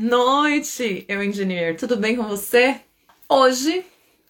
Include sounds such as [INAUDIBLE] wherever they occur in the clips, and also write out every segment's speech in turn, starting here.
noite, eu engenheiro. Tudo bem com você? Hoje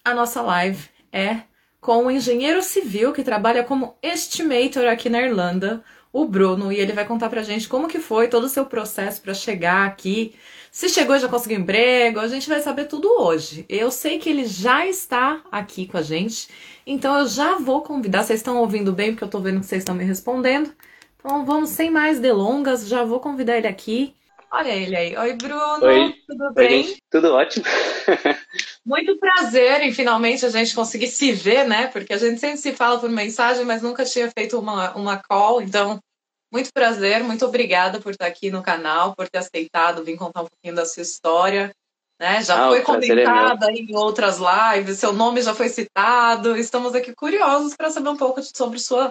a nossa live é com um engenheiro civil que trabalha como estimator aqui na Irlanda, o Bruno, e ele vai contar pra gente como que foi todo o seu processo para chegar aqui. Se chegou e já conseguiu emprego, a gente vai saber tudo hoje. Eu sei que ele já está aqui com a gente, então eu já vou convidar. Vocês estão ouvindo bem porque eu tô vendo que vocês estão me respondendo. Então vamos sem mais delongas, já vou convidar ele aqui. Olha ele aí. Oi, Bruno. Oi. Tudo bem? Oi, Tudo ótimo. [LAUGHS] Muito prazer em finalmente a gente conseguir se ver, né? Porque a gente sempre se fala por mensagem, mas nunca tinha feito uma, uma call. Então, muito prazer, muito obrigada por estar aqui no canal, por ter aceitado vir contar um pouquinho da sua história. Né? Já Ah, foi é comentada em outras lives, seu nome já foi citado. Estamos aqui curiosos para saber um pouco sobre sua,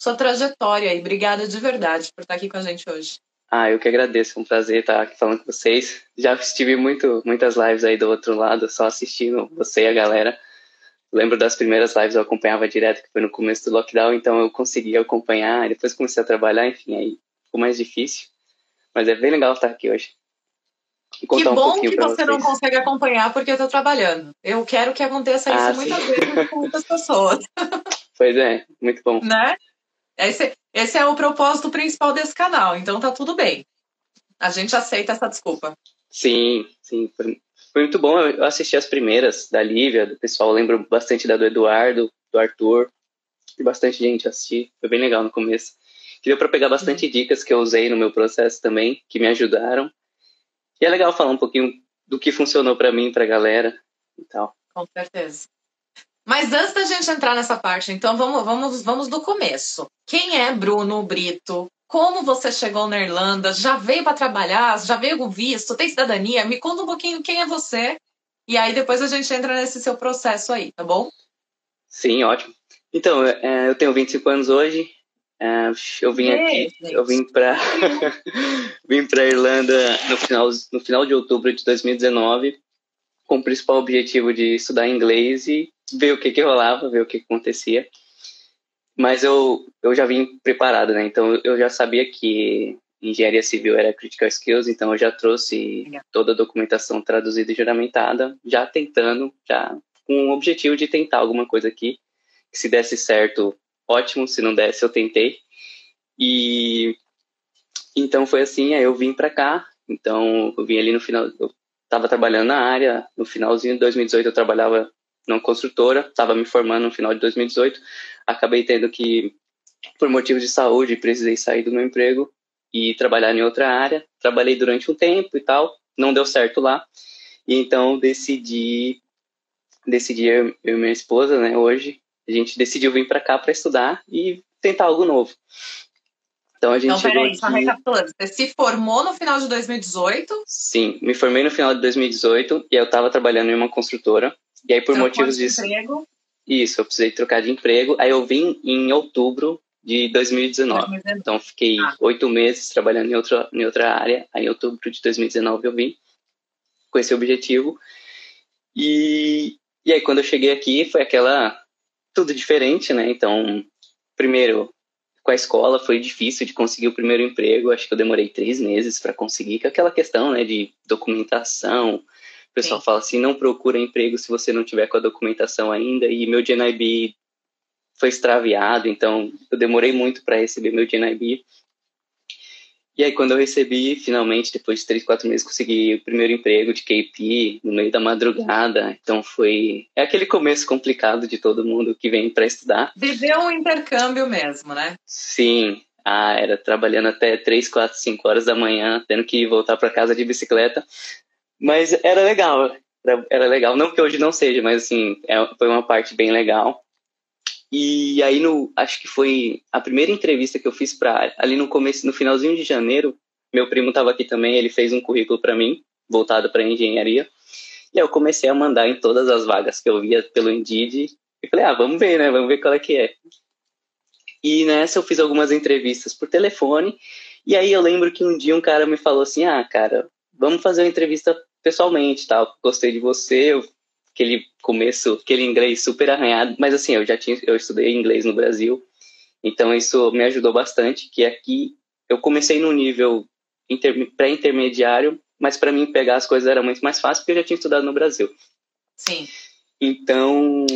sua trajetória e obrigada de verdade por estar aqui com a gente hoje. Ah, eu que agradeço. É um prazer estar aqui falando com vocês. Já estive muito, muitas lives aí do outro lado, só assistindo você e a galera. Lembro das primeiras lives eu acompanhava direto, que foi no começo do lockdown, então eu conseguia acompanhar. Depois comecei a trabalhar, enfim, aí ficou mais difícil. Mas é bem legal estar aqui hoje. Que um bom pouquinho que você não consegue acompanhar porque eu estou trabalhando. Eu quero que aconteça isso Ah, muitas sim. vezes com muitas pessoas, [LAUGHS] Pois é, muito bom. né? Esse, esse é o propósito principal desse canal, então tá tudo bem. A gente aceita essa desculpa. Sim, sim. Foi, foi muito bom. Eu assisti as primeiras da Lívia, do pessoal. Eu lembro bastante da do Eduardo, do Arthur. E bastante gente assistir. Foi bem legal no começo. Que deu para pegar bastante dicas que eu usei no meu processo também, que me ajudaram. E é legal falar um pouquinho do que funcionou para mim, pra galera e tal. Com certeza. Mas antes da gente entrar nessa parte, então vamos, vamos, vamos do começo. Quem é Bruno Brito? Como você chegou na Irlanda? Já veio para trabalhar? Já veio com visto? Tem cidadania? Me conta um pouquinho quem é você. E aí depois a gente entra nesse seu processo aí, tá bom? Sim, ótimo. Então, é, eu tenho 25 anos hoje. É, eu vim aqui, eu vim para [LAUGHS] vim para Irlanda no final no final de outubro de 2019, com o principal objetivo de estudar inglês e ver o que que rolava, ver o que que acontecia. Mas eu eu já vim preparado, né? Então eu já sabia que engenharia civil era critical skills, então eu já trouxe Legal. toda a documentação traduzida e juramentada, já tentando, já com o objetivo de tentar alguma coisa aqui que se desse certo, ótimo, se não desse, eu tentei. E então foi assim, aí eu vim para cá, então eu vim ali no final, eu estava trabalhando na área, no finalzinho de 2018 eu trabalhava numa construtora, estava me formando no final de 2018, acabei tendo que, por motivos de saúde, precisei sair do meu emprego e trabalhar em outra área, trabalhei durante um tempo e tal, não deu certo lá, e então decidi, decidi eu, eu e minha esposa, né, hoje, a gente decidiu vir para cá para estudar e tentar algo novo. Então a gente Então, peraí, só recapitulando. Você se formou no final de 2018. Sim, me formei no final de 2018 e eu estava trabalhando em uma construtora. E aí por trocou motivos de disso, emprego, isso, eu precisei trocar de emprego. Aí eu vim em outubro de 2019. 2019. Então fiquei Ah. oito meses trabalhando em outra em outra área. Aí em outubro de 2019 eu vim com esse objetivo. E e aí quando eu cheguei aqui foi aquela tudo diferente, né? Então primeiro com a escola foi difícil de conseguir o primeiro emprego. Acho que eu demorei três meses para conseguir, que é aquela questão, né, de documentação. Pessoal Sim. fala assim, não procura emprego se você não tiver com a documentação ainda. E meu GNIB foi extraviado, então eu demorei muito para receber meu GNIB. E aí quando eu recebi, finalmente, depois de três, quatro meses, consegui o primeiro emprego de KP no meio da madrugada. Então foi é aquele começo complicado de todo mundo que vem para estudar. Viveu um intercâmbio mesmo, né? Sim, ah, era trabalhando até 3, 4, 5 horas da manhã, tendo que voltar para casa de bicicleta. Mas era legal, era, era legal. Não que hoje não seja, mas assim, é, foi uma parte bem legal. E aí, no, acho que foi a primeira entrevista que eu fiz para ali no começo, no finalzinho de janeiro, meu primo estava aqui também, ele fez um currículo para mim, voltado para engenharia. E aí eu comecei a mandar em todas as vagas que eu via pelo Indeed. E falei, ah, vamos ver, né? Vamos ver qual é que é. E nessa eu fiz algumas entrevistas por telefone. E aí eu lembro que um dia um cara me falou assim: "Ah, cara, vamos fazer uma entrevista pessoalmente, tal. Gostei de você, eu, aquele começo, aquele inglês super arranhado, mas assim, eu já tinha eu estudei inglês no Brasil. Então isso me ajudou bastante, que aqui eu comecei no nível inter, pré-intermediário mas para mim pegar as coisas era muito mais fácil porque eu já tinha estudado no Brasil. Sim. Então,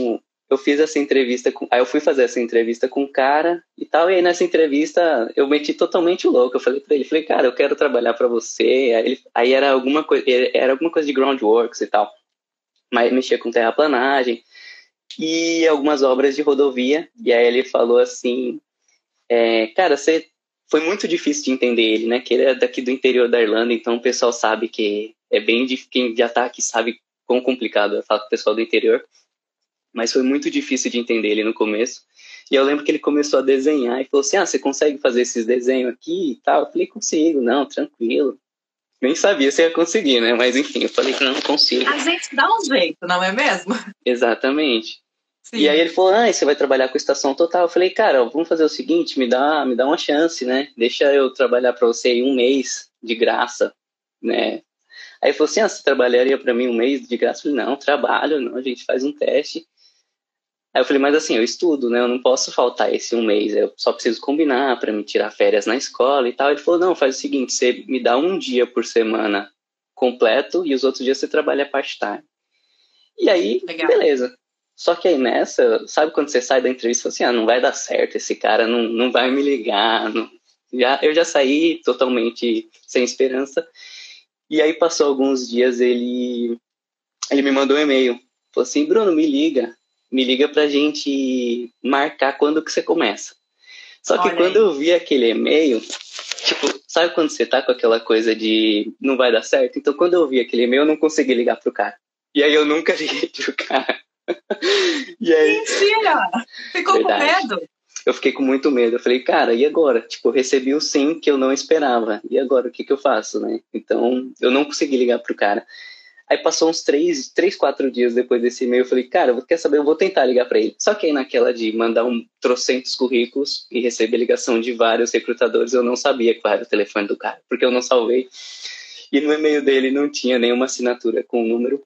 eu fiz essa entrevista com. Aí eu fui fazer essa entrevista com o cara e tal. E aí nessa entrevista eu meti totalmente louco. Eu falei pra ele, falei, cara, eu quero trabalhar para você. Aí, ele, aí, era alguma coisa, era alguma coisa de groundworks e tal. Mas mexia com terraplanagem e algumas obras de rodovia. E aí ele falou assim, é, cara, você foi muito difícil de entender ele, né? Que ele é daqui do interior da Irlanda, então o pessoal sabe que é bem difícil. Quem já tá aqui sabe quão complicado é falar com o pessoal do interior mas foi muito difícil de entender ele no começo. E eu lembro que ele começou a desenhar e falou assim: Ah, você consegue fazer esses desenhos aqui e tal? Eu falei: Consigo, não, tranquilo. Nem sabia se ia conseguir, né? Mas enfim, eu falei que não consigo. A gente dá um jeito, não é mesmo? Exatamente. Sim. E aí ele falou: Ah, você vai trabalhar com estação total. Eu falei: Cara, vamos fazer o seguinte: me dá, me dá uma chance, né? Deixa eu trabalhar para você aí um mês de graça, né? Aí ele falou assim: Ah, você trabalharia para mim um mês de graça? Eu falei: Não, trabalho, não, a gente faz um teste. Aí eu falei, mas assim, eu estudo, né? Eu não posso faltar esse um mês, eu só preciso combinar para me tirar férias na escola e tal. Ele falou, não, faz o seguinte, você me dá um dia por semana completo e os outros dias você trabalha part-time. E aí, Legal. beleza. Só que aí nessa, sabe quando você sai da entrevista e fala assim, ah, não vai dar certo, esse cara não, não vai me ligar. Não... Já, eu já saí totalmente sem esperança. E aí passou alguns dias, ele, ele me mandou um e-mail. Falou assim, Bruno, me liga me liga pra gente marcar quando que você começa. Só que Olha quando aí. eu vi aquele e-mail, tipo, sabe quando você tá com aquela coisa de não vai dar certo? Então quando eu vi aquele e-mail, eu não consegui ligar pro cara. E aí eu nunca [LAUGHS] liguei pro cara. e aí... Mentira! Ficou Verdade. com medo? Eu fiquei com muito medo. Eu falei, cara, e agora? Tipo, eu recebi o sim que eu não esperava. E agora, o que que eu faço, né? Então, eu não consegui ligar pro cara. Aí passou uns três, três, quatro dias depois desse e-mail, eu falei, cara, quer saber, eu vou tentar ligar para ele. Só que aí naquela de mandar um trocentos currículos e receber ligação de vários recrutadores, eu não sabia qual era o telefone do cara, porque eu não salvei. E no e-mail dele não tinha nenhuma assinatura com o número.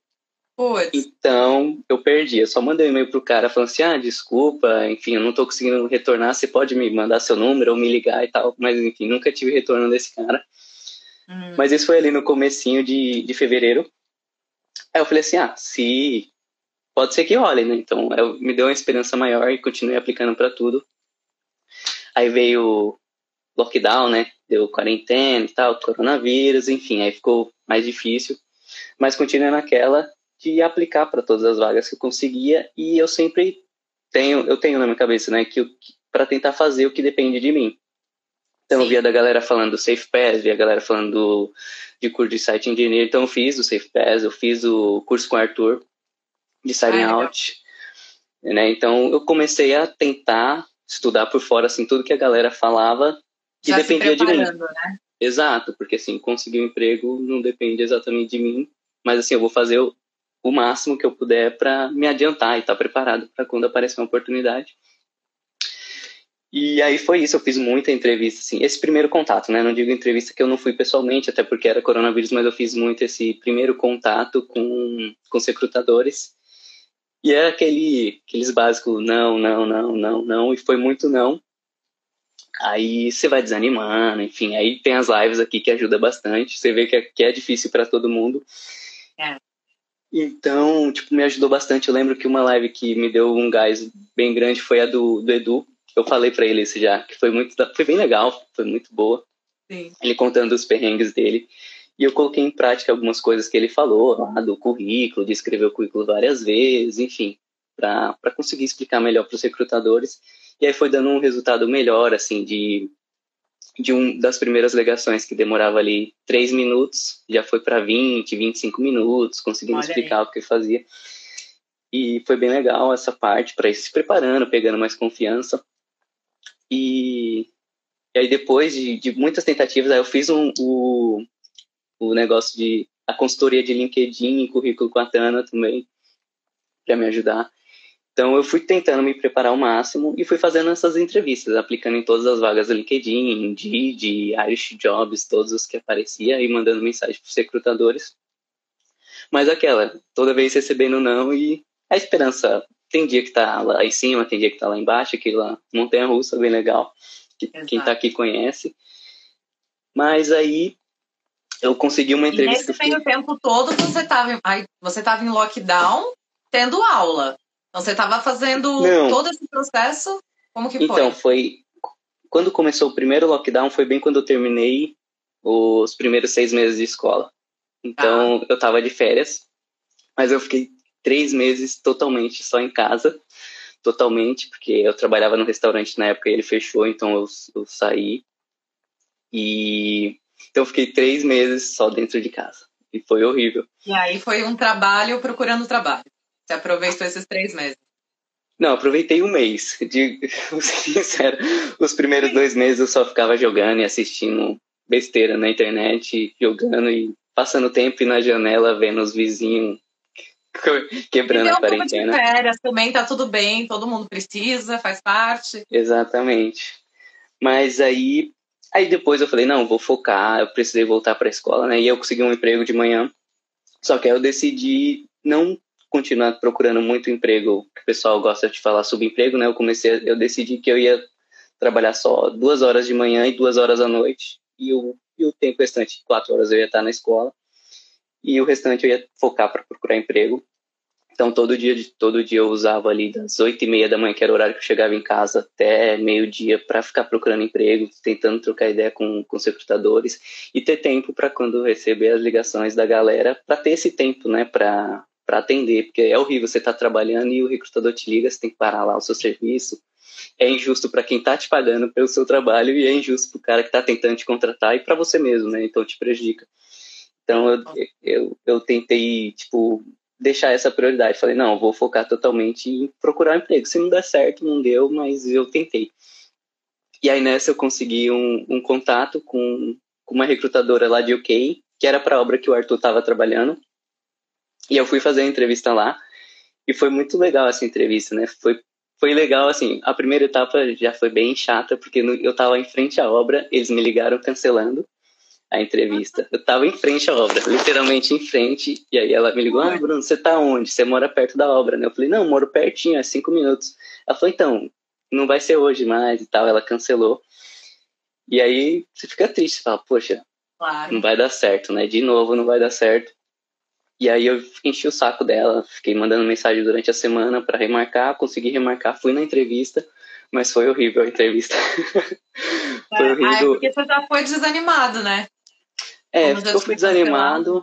Putz. Então, eu perdi. Eu só mandei um e-mail pro cara falando assim: ah, desculpa, enfim, eu não tô conseguindo retornar. Você pode me mandar seu número ou me ligar e tal. Mas, enfim, nunca tive retorno desse cara. Hum. Mas isso foi ali no comecinho de, de fevereiro. Aí eu falei assim, ah, se pode ser que role, né? Então eu, me deu uma esperança maior e continuei aplicando para tudo. Aí veio lockdown, né? Deu quarentena e tal, coronavírus, enfim, aí ficou mais difícil. Mas continuei naquela de aplicar para todas as vagas que eu conseguia e eu sempre tenho, eu tenho na minha cabeça, né, que para tentar fazer o que depende de mim. Então, eu via da galera falando do Safe Pass, via a galera falando do, de curso de Site Engineer. Então, eu fiz o Safe Pass, eu fiz o curso com o Arthur de Signing ah, Out. Né? Então, eu comecei a tentar estudar por fora, assim, tudo que a galera falava que Já dependia de mim. Né? Exato, porque, assim, conseguir um emprego não depende exatamente de mim. Mas, assim, eu vou fazer o, o máximo que eu puder para me adiantar e estar tá preparado para quando aparecer uma oportunidade. E aí foi isso, eu fiz muita entrevista, assim, esse primeiro contato, né? Não digo entrevista que eu não fui pessoalmente, até porque era coronavírus, mas eu fiz muito esse primeiro contato com, com os recrutadores. E era aquele, aqueles básicos, não, não, não, não, não, e foi muito não. Aí você vai desanimando, enfim, aí tem as lives aqui que ajuda bastante, você vê que é, que é difícil para todo mundo. É. Então, tipo, me ajudou bastante. Eu lembro que uma live que me deu um gás bem grande foi a do, do Edu, eu falei para ele isso já, que foi muito, foi bem legal, foi muito boa. Sim. Ele contando os perrengues dele. E eu coloquei em prática algumas coisas que ele falou lá do currículo, de escrever o currículo várias vezes, enfim, para conseguir explicar melhor para os recrutadores. E aí foi dando um resultado melhor, assim, de, de um das primeiras legações que demorava ali três minutos, já foi para 20, 25 minutos, conseguindo Olha explicar aí. o que fazia. E foi bem legal essa parte para ir se preparando, pegando mais confiança. E, e aí depois de, de, muitas tentativas, aí eu fiz um, o, o negócio de a consultoria de LinkedIn e currículo com a Tana também, para me ajudar. Então eu fui tentando me preparar ao máximo e fui fazendo essas entrevistas, aplicando em todas as vagas do LinkedIn, Indeed, Irish Jobs, todos os que aparecia e mandando mensagem para os recrutadores. Mas aquela, toda vez recebendo não e a esperança tem dia que tá lá em cima, tem dia que tá lá embaixo, aquilo lá, montanha russa, bem legal, que quem tá aqui conhece. Mas aí eu consegui uma entrevista. E nesse meio tempo todo você estava você tava em lockdown tendo aula. Então você estava fazendo Não. todo esse processo? Como que foi? Então, foi. Quando começou o primeiro lockdown, foi bem quando eu terminei os primeiros seis meses de escola. Então, ah. eu estava de férias, mas eu fiquei três meses totalmente só em casa. Totalmente, porque eu trabalhava no restaurante na época e ele fechou, então eu, eu saí. E então eu fiquei três meses só dentro de casa. E foi horrível. E aí foi um trabalho procurando trabalho. Você aproveitou esses três meses? Não, aproveitei um mês. [LAUGHS] De, sincero, os primeiros dois meses eu só ficava jogando e assistindo besteira na internet, jogando e passando tempo na janela vendo os vizinhos [LAUGHS] quebrando a quarentena. De férias também tá tudo bem, todo mundo precisa, faz parte. Exatamente. Mas aí, aí depois eu falei, não, vou focar, eu precisei voltar para a escola, né? E eu consegui um emprego de manhã. Só que aí eu decidi não continuar procurando muito emprego, que o pessoal gosta de falar sobre emprego, né? Eu comecei, eu decidi que eu ia trabalhar só duas horas de manhã e duas horas à noite, e o, e o tempo restante, quatro horas, eu ia estar na escola, e o restante eu ia focar para procurar emprego. Então, todo dia, todo dia eu usava ali das oito e meia da manhã, que era o horário que eu chegava em casa, até meio-dia, para ficar procurando emprego, tentando trocar ideia com, com os recrutadores e ter tempo para quando receber as ligações da galera, para ter esse tempo, né, para para atender, porque é horrível você estar tá trabalhando e o recrutador te liga, você tem que parar lá o seu serviço. É injusto para quem está te pagando pelo seu trabalho e é injusto para o cara que está tentando te contratar e para você mesmo, né? Então te prejudica. Então eu, eu, eu tentei, tipo, deixar essa prioridade. Falei, não, vou focar totalmente em procurar um emprego. Se não der certo, não deu, mas eu tentei. E aí nessa eu consegui um, um contato com, com uma recrutadora lá de UK, que era para a obra que o Arthur estava trabalhando. E eu fui fazer a entrevista lá e foi muito legal essa entrevista, né? Foi foi legal assim. A primeira etapa já foi bem chata porque eu tava em frente à obra, eles me ligaram cancelando a entrevista. Eu tava em frente à obra, literalmente em frente, e aí ela me ligou: "Ah, Bruno, você tá onde? Você mora perto da obra, né?" Eu falei: "Não, moro pertinho, é cinco minutos." Ela falou: "Então, não vai ser hoje mais e tal." Ela cancelou. E aí você fica triste, você fala: "Poxa, claro. não vai dar certo, né? De novo não vai dar certo." E aí eu enchi o saco dela, fiquei mandando mensagem durante a semana para remarcar, consegui remarcar, fui na entrevista, mas foi horrível a entrevista. [LAUGHS] foi horrível. Ah, é porque você já foi desanimado, né? É, eu fui desanimado.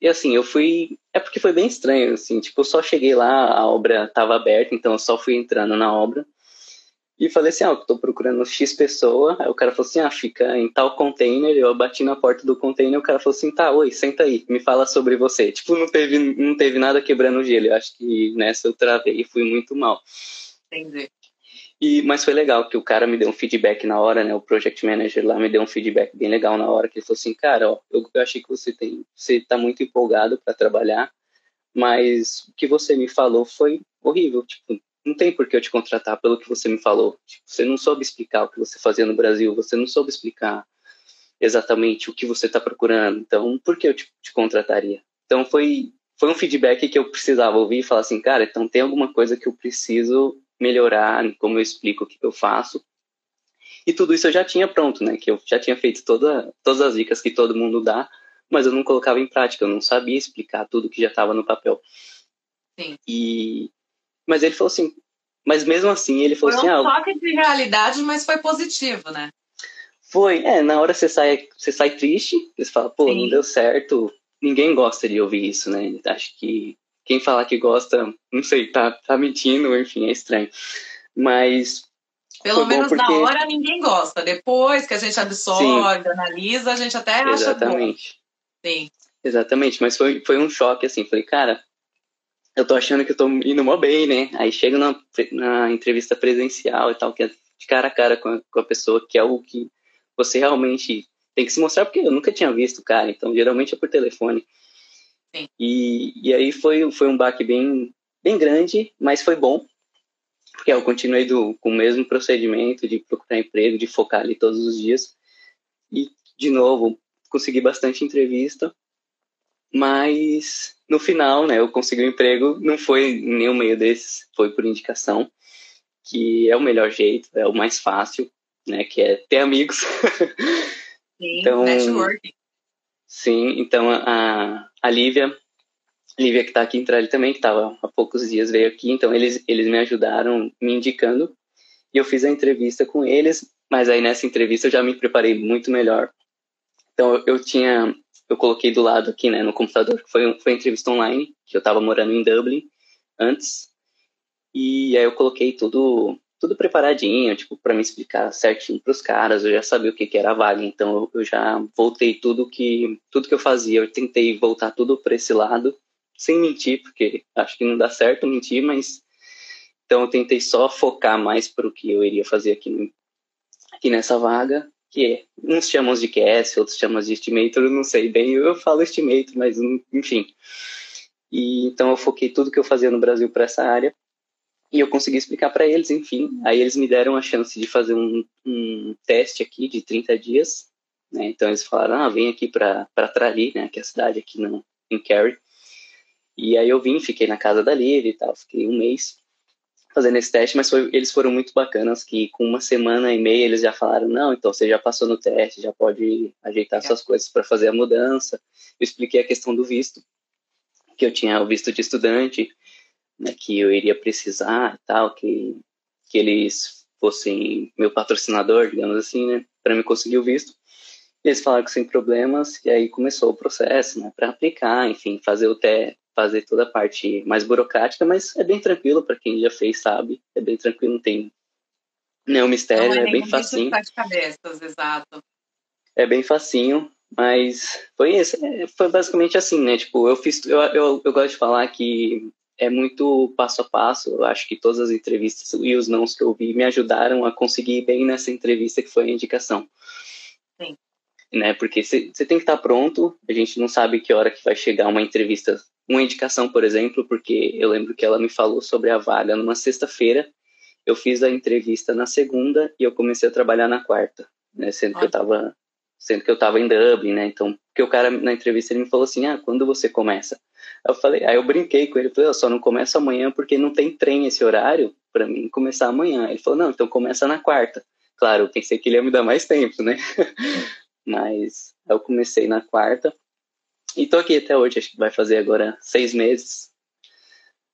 E assim, eu fui. É porque foi bem estranho, assim, tipo, eu só cheguei lá, a obra estava aberta, então eu só fui entrando na obra. E falei assim, ah, eu tô procurando X pessoa. Aí o cara falou assim, ah, fica em tal container. Eu bati na porta do container, o cara falou assim, tá, oi, senta aí, me fala sobre você. Tipo, não teve, não teve nada quebrando o gelo. Eu acho que nessa eu travei e fui muito mal. Entendi. E, mas foi legal que o cara me deu um feedback na hora, né? O project manager lá me deu um feedback bem legal na hora, que ele falou assim, cara, ó, eu, eu achei que você tem, você tá muito empolgado para trabalhar, mas o que você me falou foi horrível, tipo, não tem por que eu te contratar pelo que você me falou. Tipo, você não soube explicar o que você fazia no Brasil, você não soube explicar exatamente o que você está procurando. Então, por que eu te, te, contrataria? Então, foi, foi um feedback que eu precisava ouvir e falar assim, cara, então tem alguma coisa que eu preciso melhorar, como eu explico o que eu faço. E tudo isso eu já tinha pronto, né? Que eu já tinha feito toda, todas as dicas que todo mundo dá, mas eu não colocava em prática, eu não sabia explicar tudo que já estava no papel. Sim. E mas ele falou assim, mas mesmo assim ele falou foi assim... Foi um ah, choque de realidade, mas foi positivo, né? Foi, é, na hora você sai, você sai triste, você fala, pô, Sim. não deu certo, ninguém gosta de ouvir isso, né? Acho que quem falar que gosta, não sei, tá, tá mentindo, enfim, é estranho. Mas pelo menos porque... na hora ninguém gosta. Depois que a gente absorve, Sim. analisa, a gente até acha Exatamente. bom. Sim. Exatamente, mas foi, foi um choque, assim. Falei, cara, eu tô achando que eu tô indo mó bem, né? Aí chego na, na entrevista presencial e tal, que é de cara a cara com a, com a pessoa, que é o que você realmente tem que se mostrar, porque eu nunca tinha visto o cara, então geralmente é por telefone. Sim. E, e aí foi, foi um baque bem, bem grande, mas foi bom, porque eu continuei do, com o mesmo procedimento de procurar emprego, de focar ali todos os dias. E, de novo, consegui bastante entrevista, mas no final, né, eu consegui um emprego, não foi em nenhum meio desses, foi por indicação, que é o melhor jeito, é o mais fácil, né, que é ter amigos. Sim, então, networking. Sim, então a, a Lívia, Lívia que está aqui em Tralha também, que estava há poucos dias, veio aqui, então eles, eles me ajudaram me indicando, e eu fiz a entrevista com eles, mas aí nessa entrevista eu já me preparei muito melhor. Então eu, eu tinha, eu coloquei do lado aqui, né, no computador, que foi, foi entrevista online, que eu estava morando em Dublin antes, e aí eu coloquei tudo tudo preparadinho, tipo, para me explicar certinho para os caras, eu já sabia o que, que era a vaga, então eu, já voltei tudo que tudo que eu fazia, eu tentei voltar tudo para esse lado, sem mentir, porque acho que não dá certo mentir, mas então eu tentei só focar mais para o que eu iria fazer aqui, aqui nessa vaga, que é, uns chamam de QS, outros chamam de estimator, eu não sei bem, eu falo estimator, mas enfim. E então eu foquei tudo que eu fazia no Brasil para essa área e eu consegui explicar para eles, enfim. Aí eles me deram a chance de fazer um, um teste aqui de 30 dias. Né? Então eles falaram: ah, vem aqui para Trali, né? que é a cidade aqui no, em Kerry. E aí eu vim, fiquei na casa da Lívia e tal, fiquei um mês fazendo esse teste, mas foi, eles foram muito bacanas, que com uma semana e meia eles já falaram, não, então você já passou no teste, já pode ajeitar é. suas coisas para fazer a mudança. Eu expliquei a questão do visto, que eu tinha o visto de estudante, né, que eu iria precisar e tal, que, que eles fossem meu patrocinador, digamos assim, né, para me conseguir o visto. Eles falaram que sem problemas, e aí começou o processo, né, para aplicar, enfim, fazer o teste, fazer toda a parte mais burocrática, mas é bem tranquilo para quem já fez, sabe? É bem tranquilo, não tem nenhum mistério, não é, é bem facinho. De cabeças, exato. É bem facinho, mas foi isso, é, foi basicamente assim, né? Tipo, eu fiz, eu, eu, eu gosto de falar que é muito passo a passo. Eu acho que todas as entrevistas e os nãos que eu vi me ajudaram a conseguir bem nessa entrevista que foi a indicação. Sim. Né? Porque você tem que estar pronto. A gente não sabe que hora que vai chegar uma entrevista, uma indicação, por exemplo, porque eu lembro que ela me falou sobre a vaga numa sexta-feira. Eu fiz a entrevista na segunda e eu comecei a trabalhar na quarta, né? Sendo que eu estava sendo que eu estava em Dublin, né? Então, porque o cara na entrevista ele me falou assim: "Ah, quando você começa?" Eu falei, aí eu brinquei com ele, falei, eu só não começo amanhã porque não tem trem esse horário para mim começar amanhã. Ele falou, não, então começa na quarta. Claro, eu pensei que ele ia me dar mais tempo, né? [LAUGHS] Mas eu comecei na quarta e tô aqui até hoje, acho que vai fazer agora seis meses.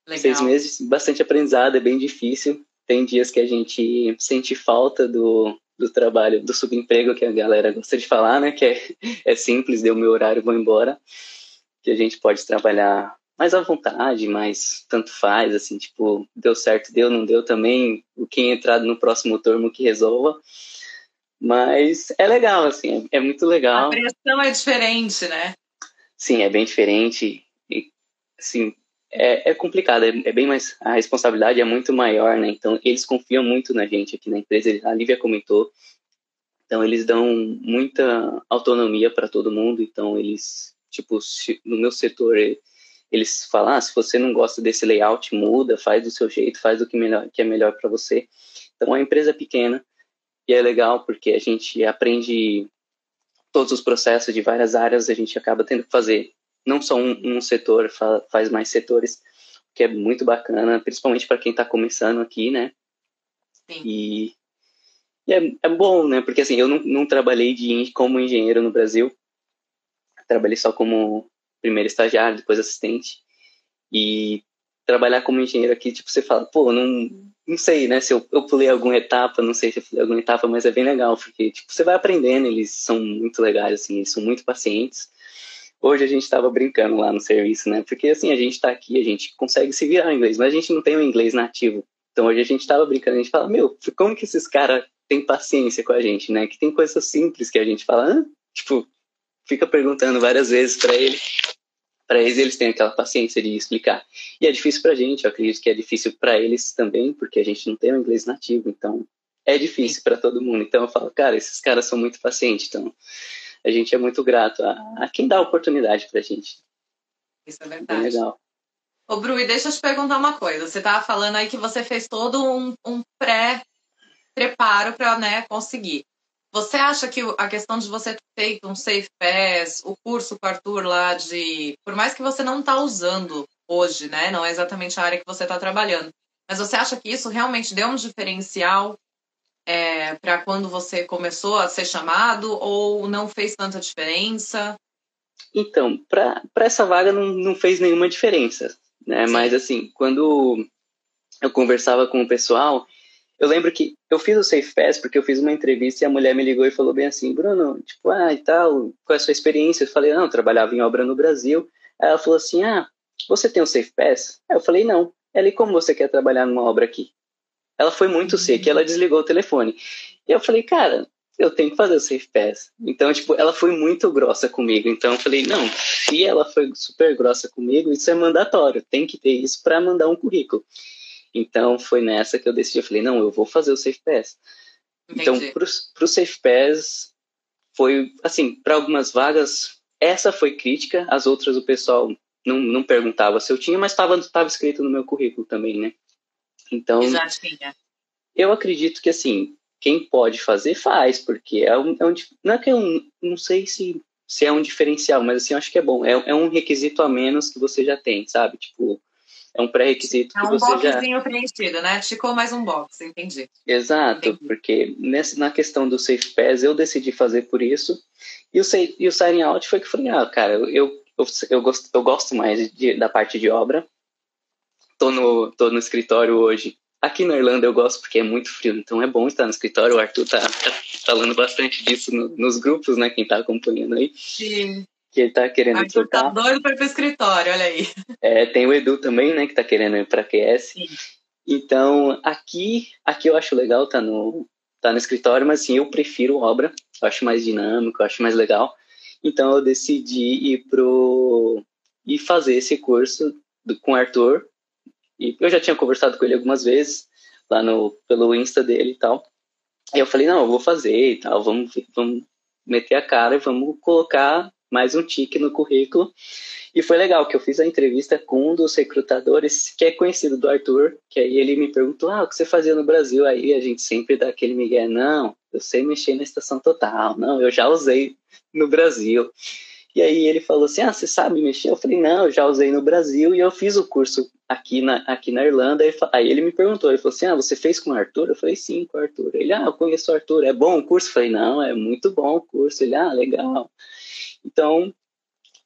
Legal. Seis meses, bastante aprendizado, é bem difícil. Tem dias que a gente sente falta do, do trabalho, do subemprego que a galera gosta de falar, né? Que é, [LAUGHS] é simples, deu meu horário, vou embora que a gente pode trabalhar mais à vontade, mais tanto faz, assim, tipo, deu certo, deu, não deu também, o quem entrar no próximo turno que resolva. Mas é legal, assim, é, é muito legal. A pressão é diferente, né? Sim, é bem diferente. E, assim, é, é complicado, é, é, bem mais. A responsabilidade é muito maior, né? Então, eles confiam muito na gente aqui na empresa. A Lívia comentou. Então, eles dão muita autonomia para todo mundo. Então, eles Tipo, no meu setor, eles falam, ah, se você não gosta desse layout, muda, faz do seu jeito, faz o que, melhor, que é melhor para você. Então, a empresa é pequena e é legal porque a gente aprende todos os processos de várias áreas, a gente acaba tendo que fazer não só um, um setor, faz mais setores, que é muito bacana, principalmente para quem está começando aqui, né? Sim. E, e é, é, bom, né? Porque assim, eu não, não trabalhei de, como engenheiro no Brasil, trabalhei só como primeiro estagiário, depois assistente. E trabalhar como engenheiro aqui, tipo, você fala, pô, não, não sei, né, se eu, eu pulei alguma etapa, não sei se eu pulei alguma etapa, mas é bem legal, porque, tipo, você vai aprendendo, eles são muito legais, assim, eles são muito pacientes. Hoje a gente estava brincando lá no serviço, né, porque, assim, a gente está aqui, a gente consegue se virar em inglês, mas a gente não tem o inglês nativo. Então hoje a gente estava brincando, a gente fala, meu, como que esses caras têm paciência com a gente, né, que tem coisas simples que a gente fala, ah, tipo, fica perguntando várias vezes para ele. Para eles, eles têm aquela paciência de explicar. E é difícil para a gente, eu acredito que é difícil para eles também, porque a gente não tem o inglês nativo, então é difícil para todo mundo. Então eu falo, cara, esses caras são muito pacientes, então a gente é muito grato a, a quem dá a oportunidade para a gente. Isso é verdade. É legal. Ô, Bru, e deixa eu te perguntar uma coisa. Você estava falando aí que você fez todo um, um pré-preparo para né, conseguir. Você acha que a questão de você ter feito um Safe Pass, o curso com o Arthur lá de. Por mais que você não está usando hoje, né? Não é exatamente a área que você está trabalhando. Mas você acha que isso realmente deu um diferencial é, para quando você começou a ser chamado ou não fez tanta diferença? Então, para essa vaga não, não fez nenhuma diferença, né? Sim. Mas assim, quando eu conversava com o pessoal, eu lembro que eu fiz o Safe Pass porque eu fiz uma entrevista e a mulher me ligou e falou bem assim, Bruno, tipo, ah, e tal, qual é a sua experiência? Eu falei, não, eu trabalhava em obra no Brasil. Aí ela falou assim, ah, você tem um Safe Pass? Aí eu falei, não. Ela, e como você quer trabalhar numa obra aqui? Ela foi muito seca, ela desligou o telefone. E eu falei, cara, eu tenho que fazer o Safe Pass. Então, tipo, ela foi muito grossa comigo. Então, eu falei, não, se ela foi super grossa comigo, isso é mandatório, tem que ter isso para mandar um currículo. Então, foi nessa que eu decidi. Eu falei, não, eu vou fazer o Safe Pass. Então, Entendi. Então, para o Safe Pass, foi, assim, para algumas vagas, essa foi crítica, as outras o pessoal não, não perguntava se eu tinha, mas estava escrito no meu currículo também, né? Então, eu acredito que, assim, quem pode fazer, faz, porque é um, é um não é que é um, não sei se, se é um diferencial, mas assim, eu acho que é bom. É, é um requisito a menos que você já tem, sabe? Tipo, é um pré-requisito é que um você já... É um preenchido, né? Ficou mais um box, entendi. Exato, entendi. porque nessa, na questão do Safe Pass, eu decidi fazer por isso, e o, e o Signing Out foi que eu falei, ah, cara, eu, eu, eu, gosto, eu gosto mais de, da parte de obra, tô no, tô no escritório hoje, Aqui na Irlanda eu gosto porque é muito frio, então é bom estar no escritório. O Arthur tá, tá falando bastante disso no, nos grupos, né? Quem tá acompanhando aí. Sim que ele tá querendo Arthur trocar. tá doido para ir pro escritório, olha aí. É, tem o Edu também, né, que tá querendo ir pra QS. Sim. Então, aqui, aqui eu acho legal tá no, tá no escritório, mas assim, eu prefiro obra, eu acho mais dinâmico, eu acho mais legal. Então eu decidi ir pro e fazer esse curso do, com o Arthur. E eu já tinha conversado com ele algumas vezes lá no pelo Insta dele e tal. E eu falei, não, eu vou fazer e tal, vamos vamos meter a cara e vamos colocar mais um tique no currículo. E foi legal que eu fiz a entrevista com um dos recrutadores, que é conhecido do Arthur, que aí ele me perguntou, ah, o que você fazia no Brasil? Aí a gente sempre dá aquele migué, não, eu sei mexer na estação total, não, eu já usei no Brasil. E aí ele falou assim, ah, você sabe mexer? Eu falei, não, eu já usei no Brasil e eu fiz o curso aqui na, aqui na Irlanda. Aí ele me perguntou, ele falou assim, ah, você fez com o Arthur? Eu falei, sim, com o Arthur. Ele, ah, eu conheço o Arthur, é bom o curso? Eu falei, não, é muito bom o curso. Ele, ah, legal. Então,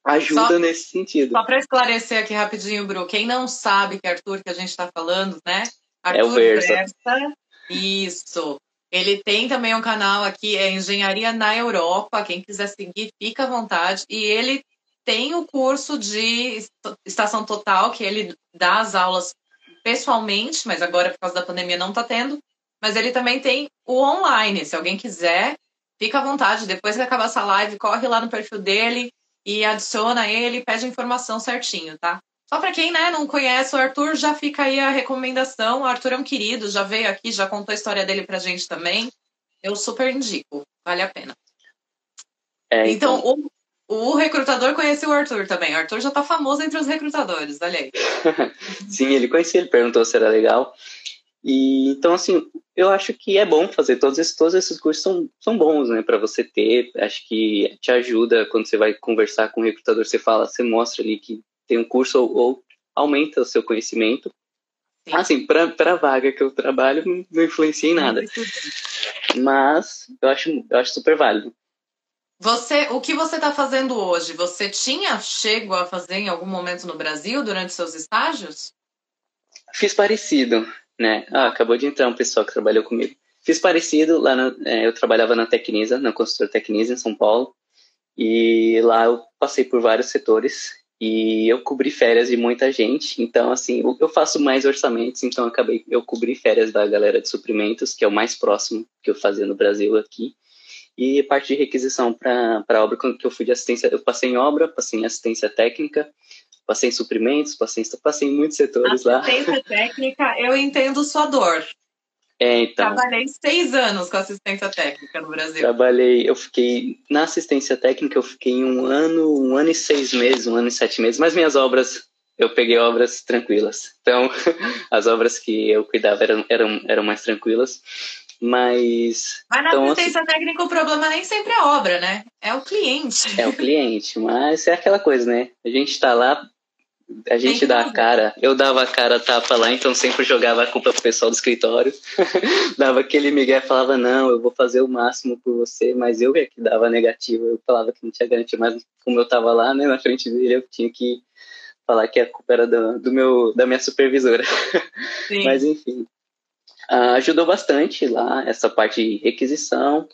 ajuda só, nesse sentido. Só para esclarecer aqui rapidinho, Bru, quem não sabe que Arthur que a gente está falando, né? Arthur é o Versa. Versa. Isso. Ele tem também um canal aqui, é Engenharia na Europa. Quem quiser seguir, fica à vontade. E ele tem o curso de estação total, que ele dá as aulas pessoalmente, mas agora por causa da pandemia não está tendo. Mas ele também tem o online. Se alguém quiser, fica à vontade. Depois que acabar essa live, corre lá no perfil dele e adiciona ele pede a informação certinho, tá? Só para quem né, não conhece o Arthur, já fica aí a recomendação. O Arthur é um querido, já veio aqui, já contou a história dele pra gente também. Eu super indico, vale a pena. É, então, então o, o, recrutador conheceu o Arthur também. O Arthur já tá famoso entre os recrutadores, olha aí. [LAUGHS] Sim, ele conhecia, ele perguntou se era legal. E então, assim, eu acho que é bom fazer todos esses, todos esses cursos são, são bons, né, para você ter. Acho que te ajuda quando você vai conversar com o recrutador, você fala, você mostra ali que tem um curso ou, ou aumenta o seu conhecimento. Sim. Assim, para a vaga que eu trabalho, não influencia em nada. Mas eu acho, eu acho super válido. Você, o que você está fazendo hoje? Você tinha chego a fazer em algum momento no Brasil durante seus estágios? Fiz parecido né? Ah, acabou de entrar um pessoal que trabalhou comigo. Fiz parecido, lá é, eu trabalhava na Tecnisa, na construtora Tecnisa em São Paulo, e lá eu passei por vários setores e eu cobri férias de muita gente, então assim, eu faço mais orçamentos, então acabei, eu cobri férias da galera de suprimentos, que é o mais próximo que eu fazia no Brasil aqui, e parte de requisição para obra, quando eu fui de assistência, eu passei em obra, passei em assistência técnica, passei em suprimentos, passei, passei em muitos setores lá. Assistência técnica, eu entendo sua dor. É, então. Trabalhei seis anos com assistência técnica no Brasil. Trabalhei, eu fiquei na assistência técnica, eu fiquei um ano, um ano e seis meses, um ano e sete meses, mas minhas obras, eu peguei obras tranquilas. Então, [LAUGHS] as obras que eu cuidava eram, eram, eram mais tranquilas. Mas. Mas na então, assistência assim, técnica o problema nem sempre é a obra, né? É o cliente. É o cliente, mas é aquela coisa, né? A gente está lá A gente dá a cara, eu dava a cara tapa lá, então sempre jogava a culpa pro pessoal do escritório. [LAUGHS] dava aquele migué, falava, não, eu vou fazer o máximo por você, mas eu é que dava negativo, eu falava que não tinha garantia, mas como eu tava lá, né, na frente dele, eu tinha que falar que a culpa era do, do meu, da minha supervisora. mas enfim, uh, ajudou bastante lá essa parte de requisição,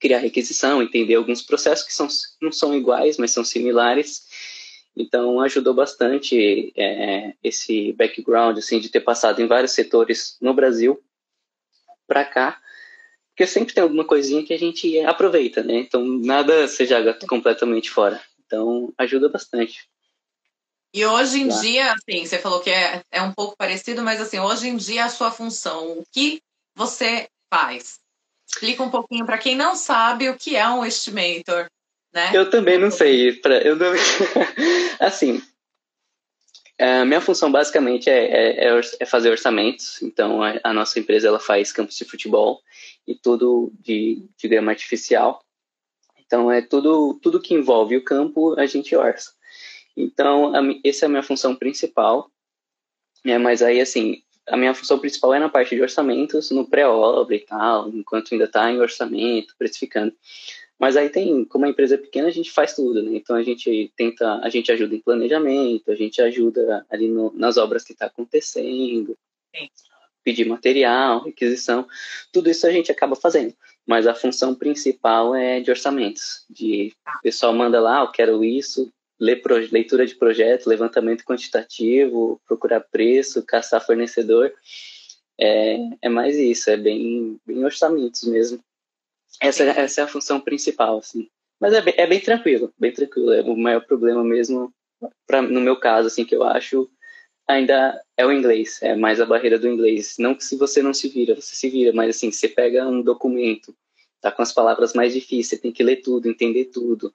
criar requisição, entender alguns processos que são, não são iguais, mas são similares, então, ajudou bastante é, esse background, assim, de ter passado em vários setores no Brasil para cá, porque sempre tem alguma coisinha que a gente aproveita, né? Então, nada se joga completamente fora. Então, ajuda bastante. E hoje em dia, assim, você falou que é, é um pouco parecido, mas assim, hoje em dia a sua função, o que você faz? Explica um pouquinho para quem não sabe o que é um estimator. Né? Eu também não sei. Pra, eu não... [LAUGHS] assim, a minha função basicamente é, é, é, fazer orçamentos. Então, a, a, nossa empresa ela faz campos de futebol e tudo de, de grama artificial. Então, é tudo, tudo que envolve o campo, a gente orça. Então, a, essa é a minha função principal. É, mas aí, assim, a minha função principal é na parte de orçamentos, no pré-obra e tal, enquanto ainda está em orçamento, precificando. Mas aí tem, como a empresa é pequena, a gente faz tudo, né? Então a gente tenta, a gente ajuda em planejamento, a gente ajuda ali no, nas obras que está acontecendo, Sim. pedir material, requisição, tudo isso a gente acaba fazendo. Mas a função principal é de orçamentos, de tá. o pessoal manda lá, ah, eu quero isso, leitura de projeto, levantamento quantitativo, procurar preço, caçar fornecedor. É, é mais isso, é bem, bem orçamentos mesmo. Essa, essa é a função principal, assim. Mas é bem, é bem tranquilo, bem tranquilo. É o maior problema mesmo, pra, no meu caso, assim, que eu acho, ainda é o inglês, é mais a barreira do inglês. Não que se você não se vira, você se vira, mas assim, você pega um documento, tá com as palavras mais difíceis, você tem que ler tudo, entender tudo.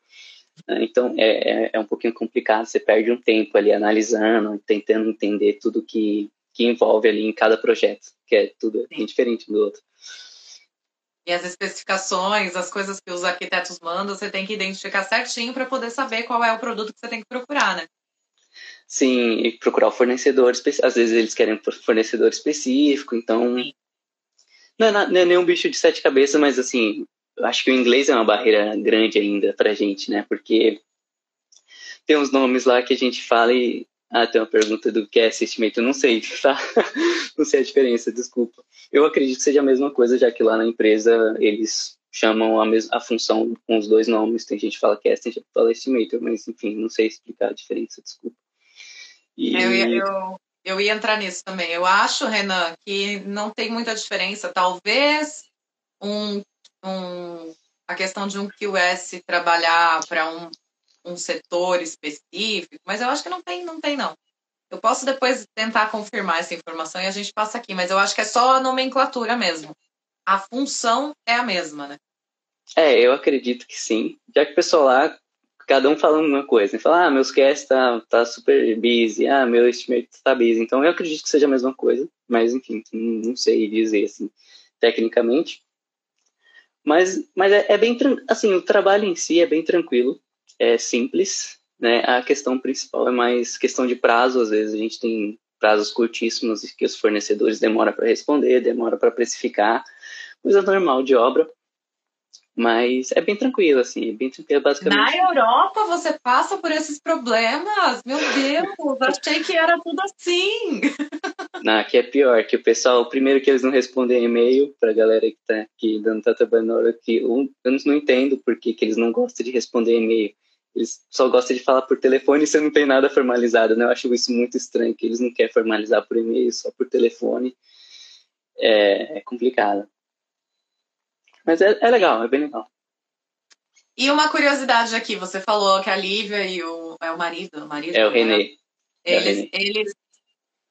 Né? Então é, é, é um pouquinho complicado, você perde um tempo ali analisando, tentando entender tudo que, que envolve ali em cada projeto, que é tudo bem diferente do outro. E as especificações, as coisas que os arquitetos mandam, você tem que identificar certinho para poder saber qual é o produto que você tem que procurar, né? Sim, e procurar o fornecedor, às vezes eles querem fornecedor específico, então não é, não é nenhum bicho de sete cabeças, mas assim, eu acho que o inglês é uma barreira grande ainda pra gente, né? Porque tem uns nomes lá que a gente fala e ah, tem uma pergunta do que é assistimento. Não sei, tá? [LAUGHS] não sei a diferença, desculpa. Eu acredito que seja a mesma coisa, já que lá na empresa eles chamam a, mesma, a função com os dois nomes. Tem gente que fala cast, tem gente que fala estimator, mas enfim, não sei explicar a diferença, desculpa. E... Eu, eu, eu ia entrar nisso também. Eu acho, Renan, que não tem muita diferença. Talvez um, um, a questão de um QS trabalhar para um um setor específico, mas eu acho que não tem, não tem não. Eu posso depois tentar confirmar essa informação e a gente passa aqui, mas eu acho que é só a nomenclatura mesmo. A função é a mesma, né? É, eu acredito que sim. Já que o pessoal lá, cada um falando uma coisa. Né? Fala, ah, meus cast tá, tá super busy, ah, meu estimate tá busy. Então eu acredito que seja a mesma coisa, mas enfim, não sei dizer assim, tecnicamente. Mas, mas é, é bem, assim, o trabalho em si é bem tranquilo é simples, né? A questão principal é mais questão de prazo, às vezes a gente tem prazos curtíssimos que os fornecedores demoram para responder, demora para precificar, coisa normal de obra. Mas é bem tranquilo, assim, é bem tranquilo, basicamente. Na Europa você passa por esses problemas? Meu Deus, achei que era tudo assim. [LAUGHS] Não, aqui é pior, que o pessoal, primeiro que eles não respondem e-mail pra galera que tá aqui dando tá trabalhando hora que eu não entendo por que, que eles não gostam de responder e-mail. Eles só gostam de falar por telefone e você não tem nada formalizado, né? Eu acho isso muito estranho, que eles não querem formalizar por e-mail, só por telefone. É, é complicado. Mas é, é legal, é bem legal. E uma curiosidade aqui, você falou que a Lívia e o. É o marido? O marido é o Renê. Eles, é eles.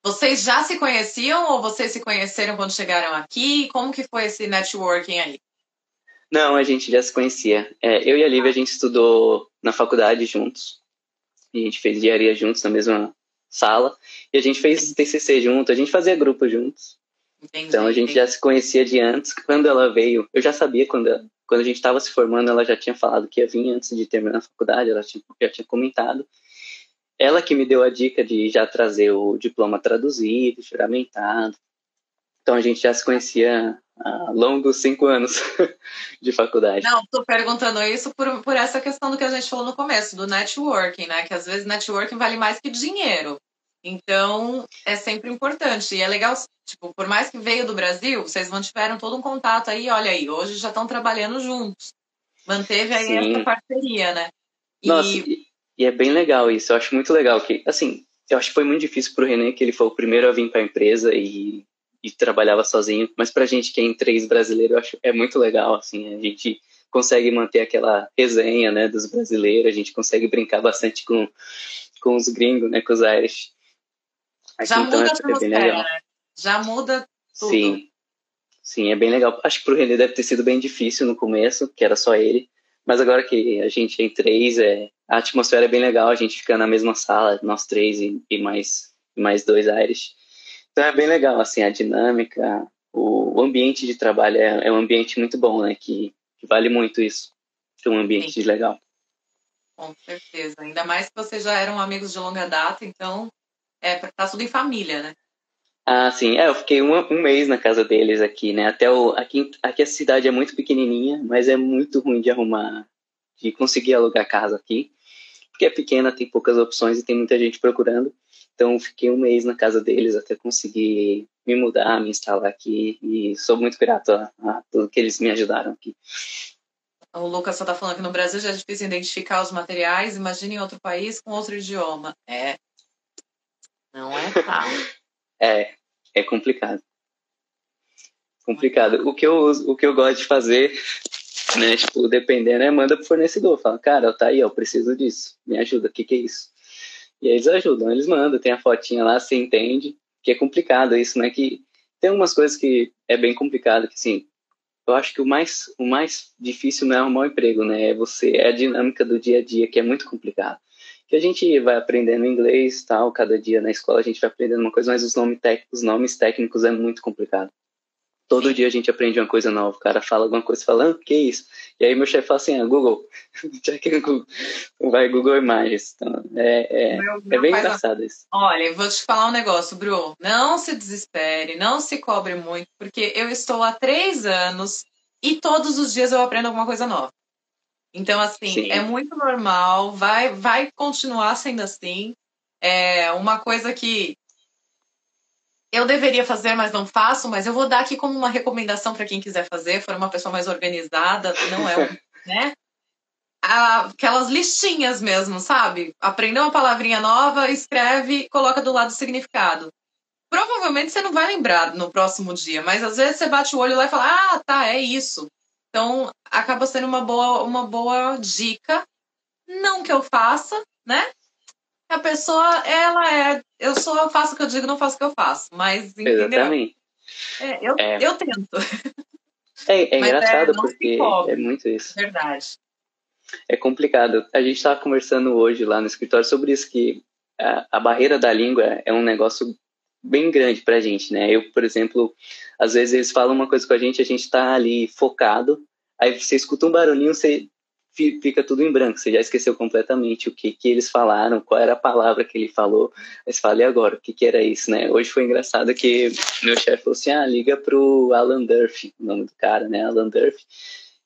Vocês já se conheciam ou vocês se conheceram quando chegaram aqui? Como que foi esse networking aí? Não, a gente já se conhecia. É, eu e a Lívia, a gente estudou na faculdade juntos. A gente fez diaria juntos na mesma sala. E a gente fez TCC junto, a gente fazia grupo juntos. Entendi, então a gente entendi. já se conhecia de antes. Quando ela veio, eu já sabia quando, quando a gente estava se formando, ela já tinha falado que ia vir antes de terminar a faculdade, ela tinha, já tinha comentado. ela que me deu a dica de já trazer o diploma traduzido, juramentado. Então a gente já se conhecia longos cinco anos [LAUGHS] de faculdade. Não, tô perguntando isso por, por essa questão do que a gente falou no começo, do networking, né? Que às vezes networking vale mais que dinheiro. Então, é sempre importante. E é legal, tipo, por mais que veio do Brasil, vocês mantiveram todo um contato aí, olha aí, hoje já estão trabalhando juntos. Manteve aí Sim. essa parceria, né? E... Nossa, e, e, é bem legal isso. Eu acho muito legal que, assim, eu acho que foi muito difícil pro René, que ele foi o primeiro a vir para a empresa e, e trabalhava sozinho. Mas pra gente que é em três brasileiros, eu acho é muito legal, assim, a gente consegue manter aquela resenha, né, dos brasileiros, a gente consegue brincar bastante com, com os gringos, né, com os Irish. Já então, muda a atmosfera, né? Já muda tudo. Sim, sim, é bem legal. Acho que pro René deve ter sido bem difícil no começo, que era só ele. Mas agora que a gente é em três, é, a atmosfera é bem legal, a gente fica na mesma sala, nós três e, e mais, mais dois aires. Então é bem legal, assim, a dinâmica, o, ambiente de trabalho é, é, um ambiente muito bom, né? Que, que vale muito isso, ter um ambiente Sim. legal. Com certeza. Ainda mais que vocês já eram amigos de longa data, então é, tá tudo em família, né? Ah, sim. É, eu fiquei um, um mês na casa deles aqui, né? Até o, aqui, aqui a cidade é muito pequenininha, mas é muito ruim de arrumar, de conseguir alugar casa aqui. Porque é pequena, tem poucas opções e tem muita gente procurando. Então, fiquei um mês na casa deles até conseguir me mudar, me instalar aqui. E sou muito grato a, a tudo que eles me ajudaram aqui. O Lucas só está falando que no Brasil já é difícil identificar os materiais. Imagine em outro país com outro idioma. É, não é fácil. [LAUGHS] é, é complicado. Complicado. O que eu o que eu gosto de fazer, né, tipo, dependendo, é manda pro fornecedor, fala, cara, tá aí, eu preciso disso, me ajuda, o que que é isso? E eles ajudam, eles mandam, tem a fotinha lá, você entende, que é complicado isso, né, que tem algumas coisas que é bem complicado, que assim, eu acho que o mais, o mais difícil não é arrumar um emprego, né, é você, é a dinâmica do dia a dia, que é muito complicado que a gente vai aprendendo inglês, tal, cada dia na escola a gente vai aprendendo uma coisa, mas os, nome os nomes técnicos é muito complicado. Todo dia a gente aprende uma coisa nova. O cara fala alguma coisa, falando, ah, que isso? E aí meu chefe fala assim, ah, [LAUGHS] Google. vai Google Imagens. Então, é, é, meu, meu é bem engraçado isso. Olha, vou te falar um negócio, Bru. Não se desespere, não se cobre muito, porque eu estou há três anos e todos os dias eu aprendo alguma coisa nova. Então, assim, Sim. é muito normal, vai, vai continuar sendo assim. É uma coisa que eu deveria fazer, mas não faço, mas eu vou dar aqui como uma recomendação para quem quiser fazer, for uma pessoa mais organizada, não é um, [LAUGHS] né? Aquelas listinhas mesmo, sabe? Aprendeu uma palavrinha nova, escreve, coloca do lado o significado. Provavelmente você não vai lembrar no próximo dia, mas às vezes você bate o olho lá e fala: "Ah, tá, é isso". Então, acaba sendo uma boa, uma boa dica. Não que eu faça, né? A pessoa, ela é. Eu sou, eu faço o que eu digo, não faço o que eu faço. Mas, entendeu? Exatamente. É, eu, é. eu tento. É, é engraçado é, porque é muito isso. Verdade. É complicado. A gente estava conversando hoje lá no escritório sobre isso, que a, a barreira da língua é um negócio bem grande pra gente, né? Eu, por exemplo, às vezes eles falam uma coisa com a gente, a gente tá ali focado, aí você escuta um barulhinho, você fica tudo em branco, você já esqueceu completamente o que, que eles falaram, qual era a palavra que ele falou, fala, e agora, o que, que era isso, né? Hoje foi engraçado que meu chefe falou assim, ah, liga pro Alan Durf, o nome do cara, né, Alan Durf,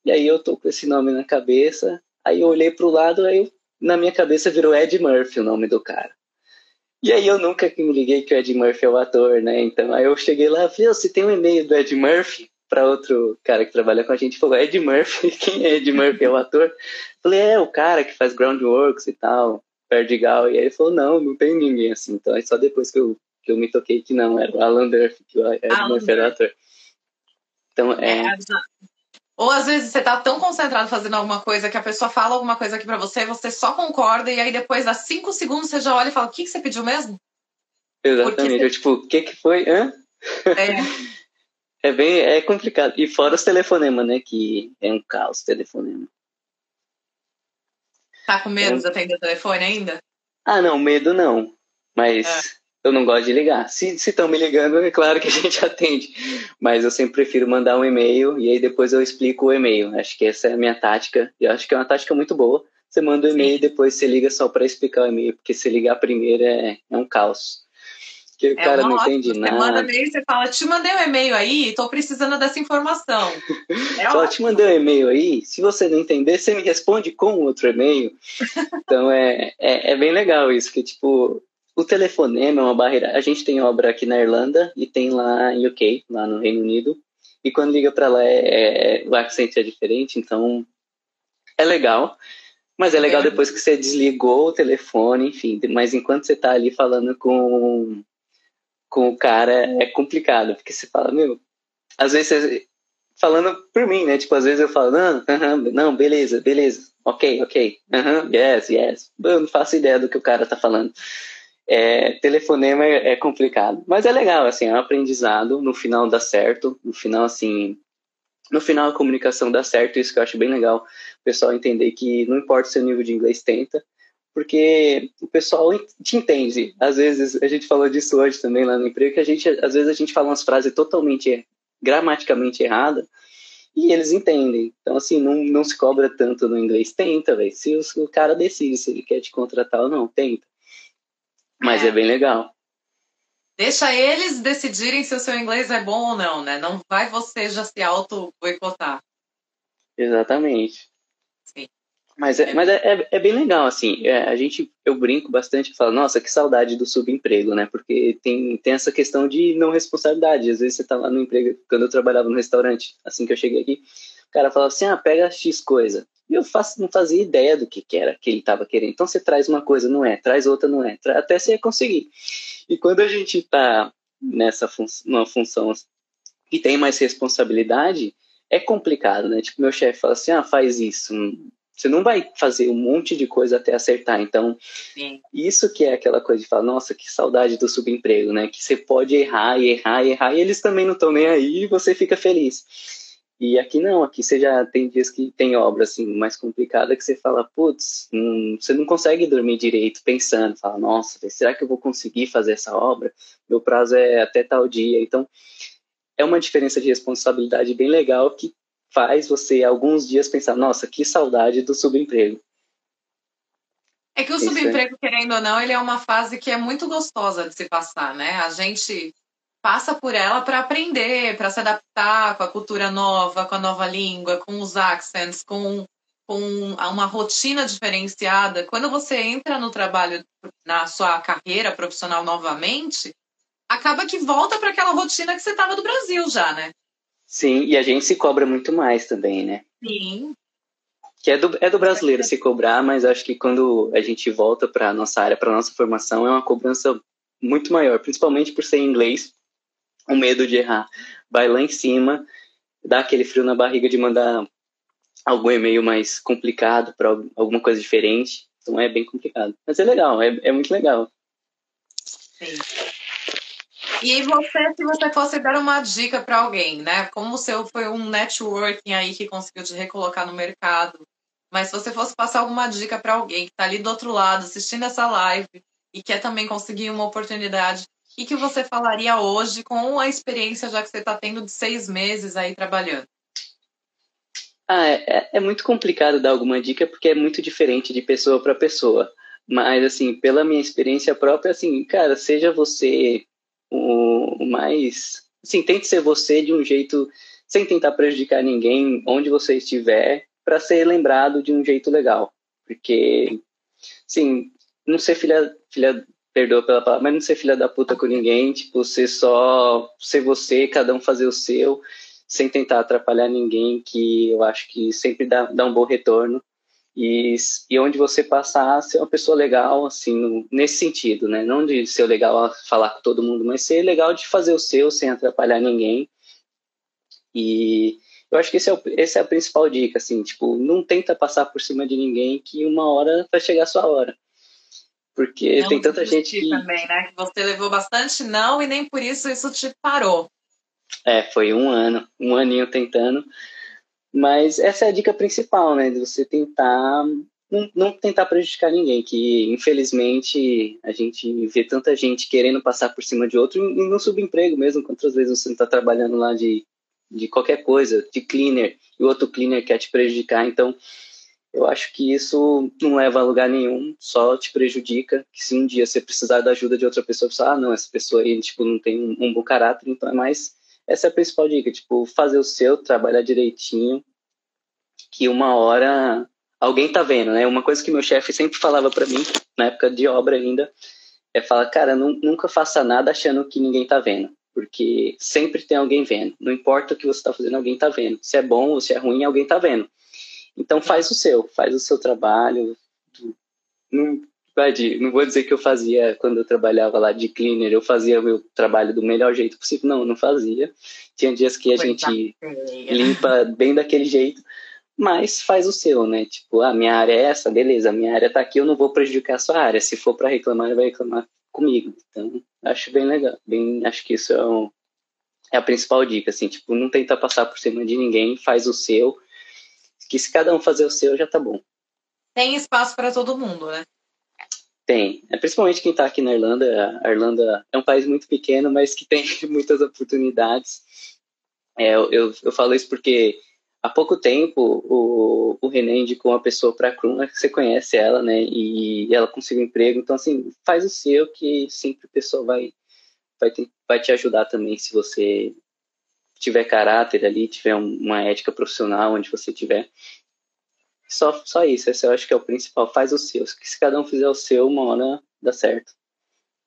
e aí eu tô com esse nome na cabeça, aí eu olhei pro lado, aí eu, na minha cabeça virou Ed Murphy o nome do cara. E aí eu nunca me liguei que o Ed Murphy é o ator, né? Então aí eu cheguei lá e falei, você tem um e-mail do Ed Murphy? Para outro cara que trabalha com a gente, falou, Ed Murphy, [LAUGHS] quem é Ed Murphy? É o ator? Falei, é, o cara que faz Groundworks e tal, Perdigal. E aí ele falou, não, não tem ninguém assim. Então aí só depois que eu, que eu me toquei que não, era o Alan Durf, que o Ed Alan Murphy era o ator. Então, é... é ou às vezes você tá tão concentrado fazendo alguma coisa que a pessoa fala alguma coisa aqui para você, você só concorda e aí depois dá cinco segundos você já olha e fala: o que, que você pediu mesmo? Exatamente. Eu, tipo, o que que foi? Hã? É. [LAUGHS] é bem é complicado. E fora os telefonemas, né? Que é um caos telefonema. Tá com medo é. de atender o telefone ainda? Ah, não, medo não. Mas é eu não gosto de ligar. Se estão me ligando, é claro que a [LAUGHS] gente atende. Mas eu sempre prefiro mandar um e-mail e aí depois eu explico o e-mail. Acho que essa é a minha tática. E acho que é uma tática muito boa. você manda o um e-mail e depois você liga só para explicar o e-mail, porque se ligar primeiro é, é um caos. Que o é cara não entende você nada. Você manda e-mail e você fala, te mandei um e-mail aí, tô precisando dessa informação. [LAUGHS] É Só te mandei um e-mail aí, se você não entender, você me responde com outro e-mail. [LAUGHS] então é, é, é, bem legal isso, que tipo, o telefonema é uma barreira. A gente tem obra aqui na Irlanda e tem lá em UK, lá no Reino Unido. E quando liga para lá, é, é, o accent é diferente, então é legal. Mas é legal depois que você desligou o telefone, enfim. Mas enquanto você está ali falando com com o cara é complicado, porque você fala, meu, às vezes você, falando por mim, né? Tipo, às vezes eu falo, não, uh -huh, não, beleza, beleza, ok, ok, uh -huh, yes, yes. Eu não faço ideia do que o cara tá falando. É, telefonema é, é, complicado, mas é legal, assim, é um aprendizado, no final dá certo, no final, assim, no final a comunicação dá certo, isso que eu acho bem legal, o pessoal entender que não importa o seu nível de inglês, tenta, porque o pessoal te entende. Às vezes, a gente falou disso hoje também lá no emprego, que a gente, às vezes a gente fala umas frases totalmente gramaticamente erradas e eles entendem. Então, assim, não, não se cobra tanto no inglês. Tenta, velho. Se o, o, cara decide se ele quer te contratar ou não, tenta. Mas é, é bem legal. Deixa eles decidirem se o seu inglês é bom ou não, né? Não vai você já se auto-boicotar. Exatamente. Mas é, mas é, é, é bem legal, assim, é, a gente, eu brinco bastante e falo, nossa, que saudade do subemprego, né, porque tem, tem essa questão de não responsabilidade, às vezes você tá lá no emprego, quando eu trabalhava no restaurante, assim que eu cheguei aqui, o cara falava assim, ah, pega X coisa, e eu faço, não fazia ideia do que, que era que ele estava querendo, então você traz uma coisa, não é, traz outra, não é, até você conseguir. E quando a gente tá nessa fun numa função que tem mais responsabilidade, é complicado, né? Tipo, meu chefe fala assim, ah, faz isso, você não vai fazer um monte de coisa até acertar. Então, Sim. isso que é aquela coisa de falar, nossa, que saudade do subemprego, né? Que você pode errar e errar e errar, e eles também não estão nem aí e você fica feliz. E aqui não, aqui você já tem dias que tem obra assim mais complicada que você fala, putz, hum, você não consegue dormir direito pensando, fala, nossa, será que eu vou conseguir fazer essa obra? Meu prazo é até tal dia. Então, é uma diferença de responsabilidade bem legal que faz você alguns dias pensar, nossa, que saudade do subemprego. É que o Isso subemprego, é. querendo ou não, ele é uma fase que é muito gostosa de se passar, né? A gente passa por ela para aprender, para se adaptar com a cultura nova, com a nova língua, com os accents, com, com uma rotina diferenciada. Quando você entra no trabalho, na sua carreira profissional novamente, acaba que volta para aquela rotina que você estava do Brasil já, né? Sim, e a gente se cobra muito mais também, né? Sim. Que é do, é do brasileiro se cobrar, mas acho que quando a gente volta para nossa área, para nossa formação, é uma cobrança muito maior, principalmente por ser inglês, o medo de errar vai lá em cima, dá aquele frio na barriga de mandar algum e-mail mais complicado para alguma coisa diferente. Então é bem complicado. Mas é legal, é, é muito legal. Sim. E aí você, se você fosse dar uma dica para alguém, né? Como o seu foi um networking aí que conseguiu te recolocar no mercado, mas se você fosse passar alguma dica para alguém que está ali do outro lado assistindo essa live e quer também conseguir uma oportunidade, o que, que você falaria hoje com a experiência já que você está tendo de seis meses aí trabalhando? Ah, é, é muito complicado dar alguma dica porque é muito diferente de pessoa para pessoa. Mas, assim, pela minha experiência própria, assim, cara, seja você o, mais. Assim, tente ser você de um jeito sem tentar prejudicar ninguém, onde você estiver, para ser lembrado de um jeito legal. Porque, assim, não ser filha, filha, perdoa pela palavra, mas não ser filha da puta com ninguém, tipo, ser só ser você, cada um fazer o seu, sem tentar atrapalhar ninguém, que eu acho que sempre dá, dá um bom retorno e, e onde você passar ser uma pessoa legal, assim, nesse sentido, né? Não de ser legal a falar com todo mundo, mas ser legal de fazer o seu sem atrapalhar ninguém. E eu acho que esse é, o, essa é a principal dica, assim, tipo, não tenta passar por cima de ninguém que uma hora vai chegar a sua hora. Porque não tem tanta gente que... também, né? Que você levou bastante não e nem por isso isso te parou. É, foi um ano, um aninho tentando. Mas essa é a dica principal, né? De você tentar não, não, tentar prejudicar ninguém, que infelizmente a gente vê tanta gente querendo passar por cima de outro e no subemprego mesmo, quantas vezes você não está trabalhando lá de, de qualquer coisa, de cleaner, e o outro cleaner quer te prejudicar. Então, eu acho que isso não leva a lugar nenhum, só te prejudica, que se um dia você precisar da ajuda de outra pessoa, você, ah, não, essa pessoa aí, tipo, não tem um, um bom caráter, então é mais, essa é a principal dica, tipo, fazer o seu, trabalhar direitinho, que uma hora alguém tá vendo, né? Uma coisa que meu chefe sempre falava para mim, na época de obra ainda, é falar, cara, nunca faça nada achando que ninguém tá vendo, porque sempre tem alguém vendo. Não importa o que você tá fazendo, alguém tá vendo. Se é bom ou se é ruim, alguém tá vendo. Então faz o seu, faz o seu trabalho. Não vou dizer que eu fazia quando eu trabalhava lá de cleaner, eu fazia meu trabalho do melhor jeito possível. Não, não fazia. Tinha dias que a gente limpa bem daquele jeito mas faz o seu, né? Tipo, a minha área é essa, beleza, a minha área tá aqui, eu não vou prejudicar a sua área. Se for para reclamar, ele vai reclamar comigo. Então, acho bem legal. Bem, acho que isso é, um, é a principal dica, assim, tipo, não tenta passar por cima de ninguém, faz o seu, que se cada um fazer o seu, já tá bom. Tem espaço para todo mundo, né? Tem. É, principalmente quem está aqui na Irlanda. A Irlanda é um país muito pequeno, mas que tem [LAUGHS] muitas oportunidades. É, eu, eu falo isso porque há pouco tempo o, o René indicou uma pessoa para a Krum, que você conhece ela, né? E ela conseguiu um emprego. Então, assim, faz o seu que sempre a pessoa vai, vai, te, vai te ajudar também se você tiver caráter ali, tiver uma ética profissional onde você tiver. Só, só isso, esse eu acho que é o principal. Faz o seu. Se cada um fizer o seu, uma hora dá certo.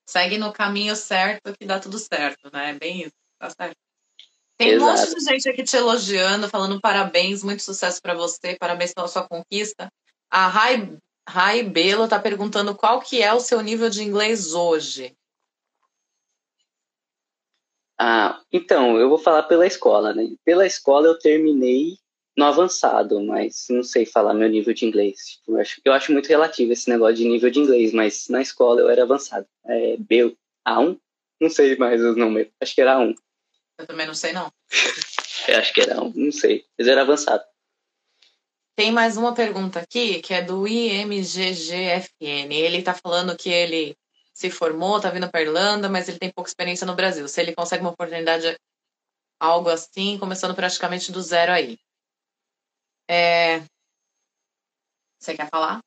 Segue no caminho certo que dá tudo certo, né? É bem isso, tá certo. Tem Exato. um monte de gente aqui te elogiando, falando parabéns, muito sucesso para você, parabéns pela sua conquista. A Rai, Rai Belo está perguntando qual que é o seu nível de inglês hoje. Ah, então, eu vou falar pela escola, né? Pela escola eu terminei no avançado, mas não sei falar meu nível de inglês. Tipo, eu, acho, eu acho muito relativo esse negócio de nível de inglês, mas na escola eu era avançado. É B, A1? Não sei mais os números, acho que era A1. Eu também não sei, não. Eu acho que era um, não sei. Mas era avançado. Tem mais uma pergunta aqui, que é do IMGGFN. Ele tá falando que ele se formou, tá vindo pra Irlanda, mas ele tem pouca experiência no Brasil. Se ele consegue uma oportunidade, algo assim, começando praticamente do zero aí. É... Você quer falar?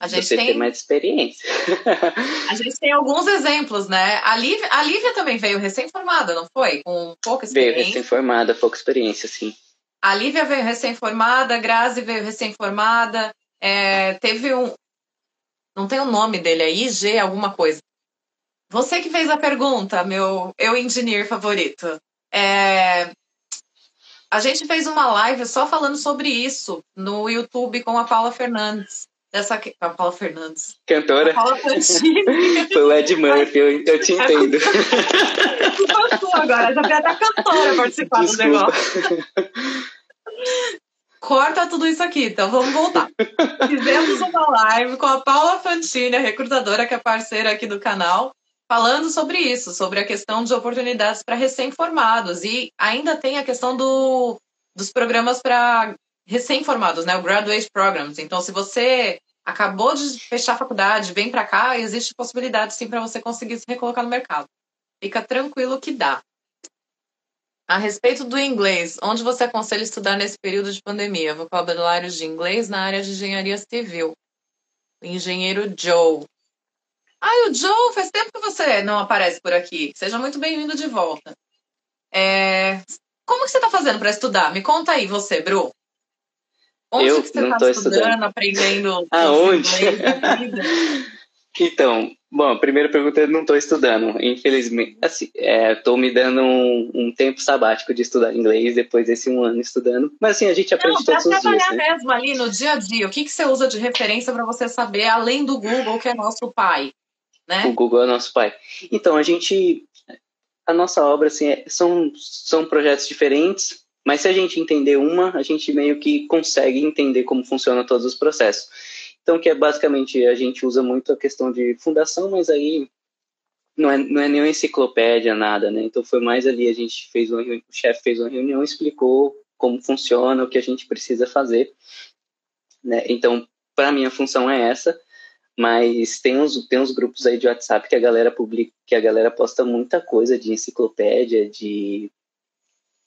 A gente Você tem... tem mais experiência. [LAUGHS] a gente tem alguns exemplos, né? A Lívia, a Lívia também veio recém-formada, não foi? Com pouca experiência. Veio recém-formada, pouca experiência, sim. A Lívia veio recém-formada, a Grazi veio recém-formada. É, teve um. Não tem o nome dele, é IG alguma coisa. Você que fez a pergunta, meu eu engineer favorito. É, a gente fez uma live só falando sobre isso no YouTube com a Paula Fernandes dessa aqui, a Paula Fernandes. Cantora? A Paula Fantini. [LAUGHS] Foi o Ed Murphy, eu, eu te entendo. [LAUGHS] Passou agora, já tem até cantora participar Desculpa. do negócio. Corta tudo isso aqui, então vamos voltar. Fizemos uma live com a Paula Fantini, a recrutadora que é parceira aqui do canal, falando sobre isso, sobre a questão de oportunidades para recém-formados. E ainda tem a questão do, dos programas para recém-formados, né? O Graduate Programs. Então, se você acabou de fechar a faculdade, vem para cá, existe possibilidade sim para você conseguir se recolocar no mercado. Fica tranquilo que dá. A respeito do inglês, onde você aconselha estudar nesse período de pandemia? Vocabulários de inglês na área de engenharia civil. Engenheiro Joe. Ai, o Joe, faz tempo que você não aparece por aqui. Seja muito bem-vindo de volta. É... Como que você está fazendo para estudar? Me conta aí, você, Bru. Onde eu que você não estou tá estudando, estudando, aprendendo? [LAUGHS] Aonde? então, bom, a primeira pergunta é não estou estudando, infelizmente. Assim, estou é, me dando um, um, tempo sabático de estudar inglês depois desse um ano estudando. Mas assim, a gente aprende não, todos os dias. trabalhar né? mesmo ali no dia a dia. O que, que você usa de referência para você saber, além do Google, que é nosso pai? Né? O Google é nosso pai. Então, a gente. A nossa obra, assim, é, são, são projetos diferentes, mas se a gente entender uma, a gente meio que consegue entender como funciona todos os processos. Então, que é basicamente, a gente usa muito a questão de fundação, mas aí não é, não é nenhuma enciclopédia, nada, né? Então, foi mais ali, a gente fez uma o chefe fez uma reunião, explicou como funciona, o que a gente precisa fazer, né? Então, para mim, a função é essa, mas tem uns, tem uns grupos aí de WhatsApp que a galera publica, que a galera posta muita coisa de enciclopédia, de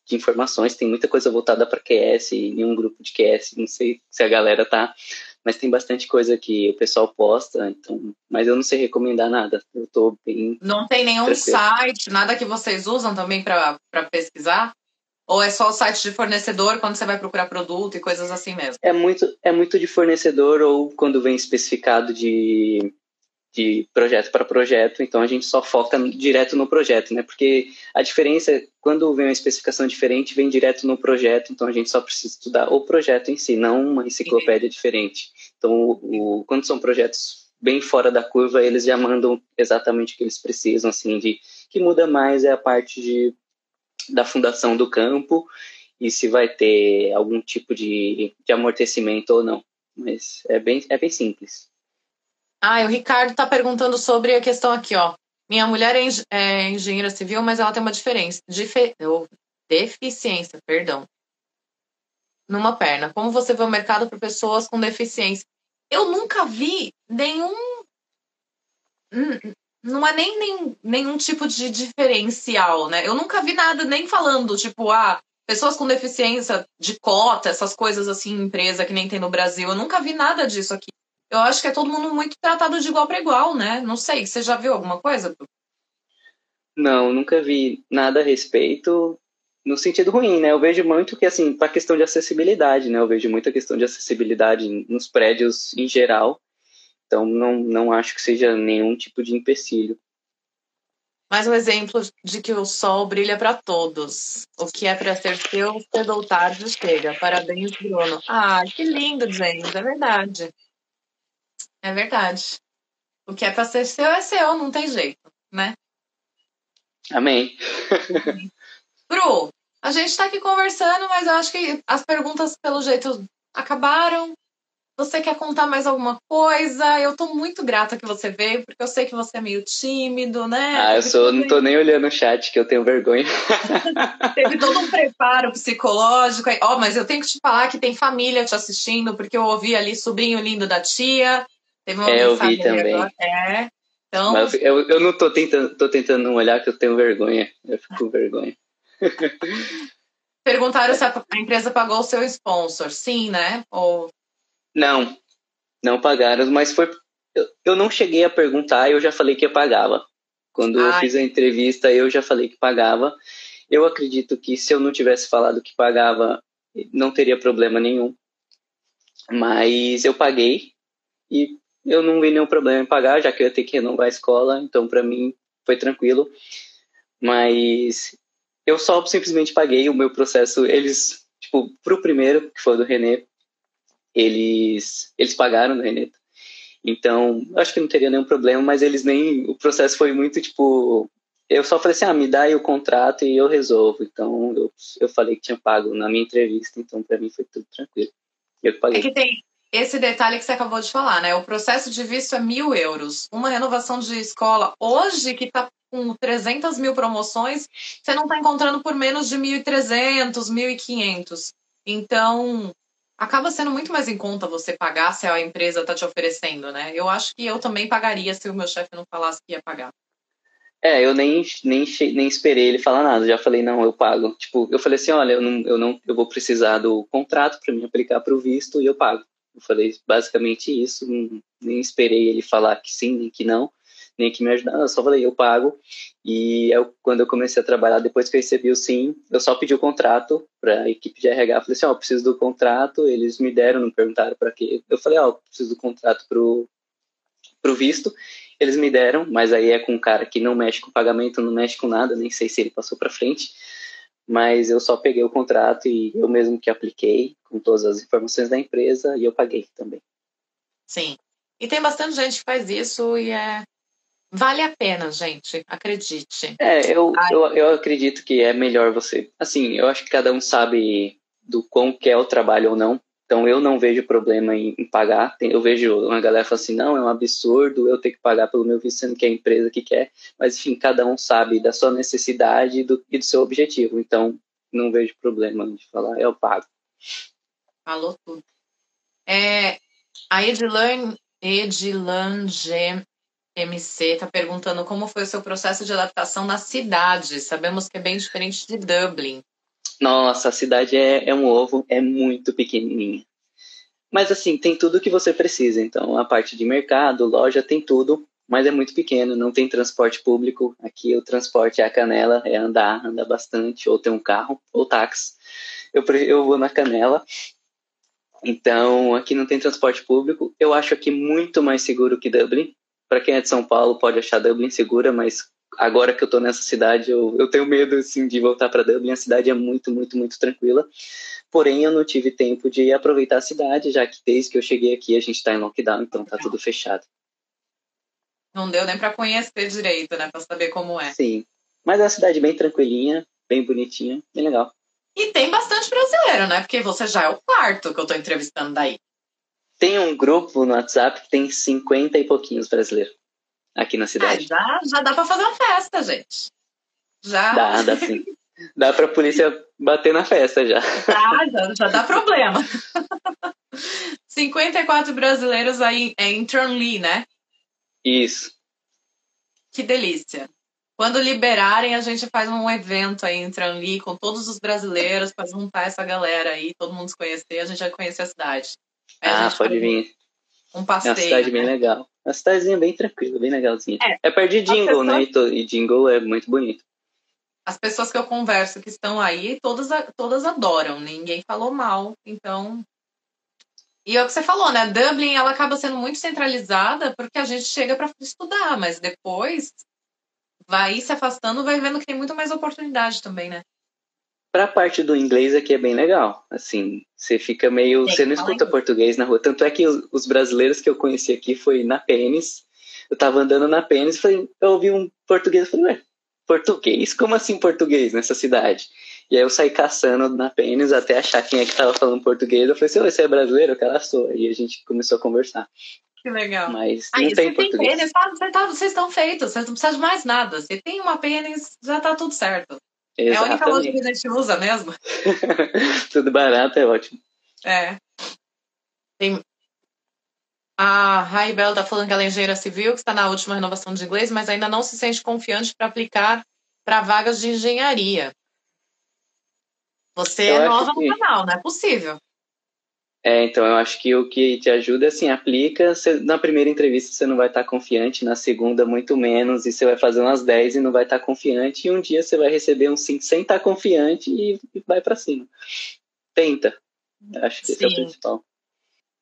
de informações, tem muita coisa voltada para QS, em um grupo de QS, não sei se a galera tá, mas tem bastante coisa que o pessoal posta, então, mas eu não sei recomendar nada. Eu tô bem Não tem nenhum tranquilo. site, nada que vocês usam também para pesquisar? Ou é só o site de fornecedor quando você vai procurar produto e coisas assim mesmo? É muito, é muito de fornecedor ou quando vem especificado de de projeto para projeto, então a gente só foca direto no projeto, né? Porque a diferença é quando vem uma especificação diferente, vem direto no projeto, então a gente só precisa estudar o projeto em si, não uma enciclopédia diferente. Então, o, o, quando são projetos bem fora da curva, eles já mandam exatamente o que eles precisam, assim, de que muda mais é a parte de da fundação do campo e se vai ter algum tipo de, de amortecimento ou não. Mas é bem, é bem simples. Ah, o Ricardo está perguntando sobre a questão aqui, ó. Minha mulher é, é engenheira civil, mas ela tem uma diferença, dife, deficiência, perdão, numa perna. Como você vê o mercado para pessoas com deficiência? Eu nunca vi nenhum, não é nem, nem nenhum tipo de diferencial, né? Eu nunca vi nada nem falando tipo, ah, pessoas com deficiência de cota, essas coisas assim, empresa que nem tem no Brasil. Eu nunca vi nada disso aqui eu acho que é todo mundo muito tratado de igual para igual, né? Não sei, você já viu alguma coisa? Não, nunca vi nada a respeito no sentido ruim, né? Eu vejo muito que, assim, para questão de acessibilidade, né? Eu vejo muita questão de acessibilidade nos prédios em geral. Então, não, não acho que seja nenhum tipo de empecilho. Mais um exemplo de que o sol brilha para todos. O que é para ser seu, cedo ou tarde chega. Parabéns, Bruno. Ah, que lindo, James, é verdade. É verdade. O que é para ser seu é seu, não tem jeito, né? Amém. [LAUGHS] Bru, a gente está aqui conversando, mas eu acho que as perguntas, pelo jeito, acabaram. Você quer contar mais alguma coisa? Eu tô muito grata que você veio, porque eu sei que você é meio tímido, né? Ah, eu sou, não tô nem olhando o chat, que eu tenho vergonha. [LAUGHS] Teve todo um preparo psicológico. Ó, oh, mas eu tenho que te falar que tem família te assistindo, porque eu ouvi ali sobrinho lindo da tia, Teve uma é, eu vi também. Agora. É. Então... Mas eu, eu não tô tentando, tô tentando não olhar que eu tenho vergonha. Eu fico com vergonha. [LAUGHS] Perguntaram se a empresa pagou o seu sponsor. Sim, né? Ou... Não, não pagaram, mas foi. Eu, eu não cheguei a perguntar, eu já falei que pagava. Quando Ai. eu fiz a entrevista, eu já falei que pagava. Eu acredito que se eu não tivesse falado que pagava, não teria problema nenhum. Mas eu paguei e eu não vi nenhum problema em pagar, já que eu ia ter que renovar a escola, então para mim foi tranquilo. Mas eu só simplesmente paguei o meu processo. Eles, tipo, pro primeiro, que foi do Renê, eles, eles pagaram do Renê. Então, acho que não teria nenhum problema, mas eles nem. O processo foi muito, tipo. Eu só falei assim: ah, me dá aí o contrato e eu resolvo. Então, eu, eu falei que tinha pago na minha entrevista, então para mim foi tudo tranquilo. Eu paguei. É que tem, esse detalhe que você acabou de falar, né? O processo de visto é mil euros. Uma renovação de escola, hoje, que está com 300 mil promoções, você não está encontrando por menos de 1.300, 1.500. Então, acaba sendo muito mais em conta você pagar se a empresa está te oferecendo, né? Eu acho que eu também pagaria se o meu chefe não falasse que ia pagar. É, eu nem, nem, nem esperei ele falar nada, já falei, não, eu pago. Tipo, eu falei assim, olha, eu não, eu não eu vou precisar do contrato para me aplicar para o visto e eu pago. Eu falei basicamente isso, nem esperei ele falar que sim, nem que não, nem que me ajudar, eu só falei, eu pago. E eu, quando eu comecei a trabalhar, depois que eu recebi o sim, eu só pedi o contrato para a equipe de RH. Falei assim: Ó, oh, preciso do contrato. Eles me deram, não perguntaram para quê. Eu falei: Ó, oh, preciso do contrato pro, pro visto. Eles me deram, mas aí é com um cara que não mexe com pagamento, não mexe com nada, nem sei se ele passou para frente mas eu só peguei o contrato e eu mesmo que apliquei com todas as informações da empresa e eu paguei também. Sim. E tem bastante gente que faz isso e é vale a pena, gente, acredite. É, eu, eu, eu acredito que é melhor você. Assim, eu acho que cada um sabe do quão quer o trabalho ou não. Então eu não vejo problema em, em pagar. Tem, eu vejo uma galera falando assim, não, é um absurdo eu ter que pagar pelo meu visto, sendo que é a empresa que quer. Mas enfim, cada um sabe da sua necessidade e do, e do seu objetivo. Então não vejo problema de falar, eu pago. Falou tudo. É, a Edilan, Edilan MC está perguntando como foi o seu processo de adaptação na cidade. Sabemos que é bem diferente de Dublin. Nossa, a cidade é, é um ovo, é muito pequenininha. Mas assim, tem tudo que você precisa. Então, a parte de mercado, loja, tem tudo, mas é muito pequeno, não tem transporte público. Aqui o transporte é a canela, é andar, andar bastante, ou ter um carro, ou táxi. Eu, eu vou na canela. Então, aqui não tem transporte público. Eu acho aqui muito mais seguro que Dublin. Para quem é de São Paulo, pode achar Dublin segura, mas agora que eu tô nessa cidade, eu, eu tenho medo, assim, de voltar para Dublin. A cidade é muito, muito, muito tranquila. Porém, eu não tive tempo de aproveitar a cidade, já que desde que eu cheguei aqui a gente está em lockdown, então tá tudo fechado. Não deu nem para conhecer direito, né? Para saber como é. Sim. Mas é uma cidade bem tranquilinha, bem bonitinha, bem legal. E tem bastante brasileiro, né? Porque você já é o quarto que eu tô entrevistando daí. Tem um grupo no WhatsApp que tem 50 e pouquinhos brasileiros aqui na cidade. Ah, já, já dá para fazer uma festa, gente. Já. Dá, dá sim. Dá pra polícia bater na festa já. Dá, já, já dá problema. [LAUGHS] 54 brasileiros aí em Turnley, né? Isso. Que delícia. Quando liberarem, a gente faz um evento aí em Turnley com todos os brasileiros para juntar essa galera aí, todo mundo se conhecer, a gente vai conhecer a cidade. Aí ah, pode vir. Um passeio. É uma cidade né? bem legal. Uma cidadezinha bem tranquila, bem legalzinha. É, é perto de Jingle, né? E Jingle é muito bonito. As pessoas que eu converso que estão aí, todas, todas adoram, ninguém falou mal. Então. E é o que você falou, né? Dublin ela acaba sendo muito centralizada porque a gente chega para estudar, mas depois vai se afastando, vai vendo que tem muito mais oportunidade também, né? Para a parte do inglês aqui é bem legal. Assim, você fica meio. você não escuta português na rua. Tanto é que os, os, brasileiros que eu conheci aqui foi na Pênis. Eu tava andando na Pênis falei, eu ouvi um português. Eu falei, ué, português? Como assim português nessa cidade? E aí eu saí caçando na Pênis até achar quem é que tava falando português. Eu falei assim, você é brasileiro? O cara sou. E a gente começou a conversar. Que legal. Mas não tem português. Tem pênis, tá, tá, vocês estão feitos, vocês não precisam de mais nada. Se tem uma pênis, já tá tudo certo. Exatamente. É a única loja que a gente usa mesmo. [LAUGHS] Tudo barato, é ótimo. É. Tem... A Raibel está falando que ela é engenheira civil, que está na última renovação de inglês, mas ainda não se sente confiante para aplicar para vagas de engenharia. Você eu é nova que... no canal, não é possível. É, então eu acho que o que te ajuda é assim, aplica, você, na primeira entrevista você não vai estar confiante, na segunda muito menos, e você vai fazer umas 10 e não vai estar confiante, e um dia você vai receber um 5 sem estar confiante e, e vai para cima. Tenta. Acho que Sim. esse é o principal.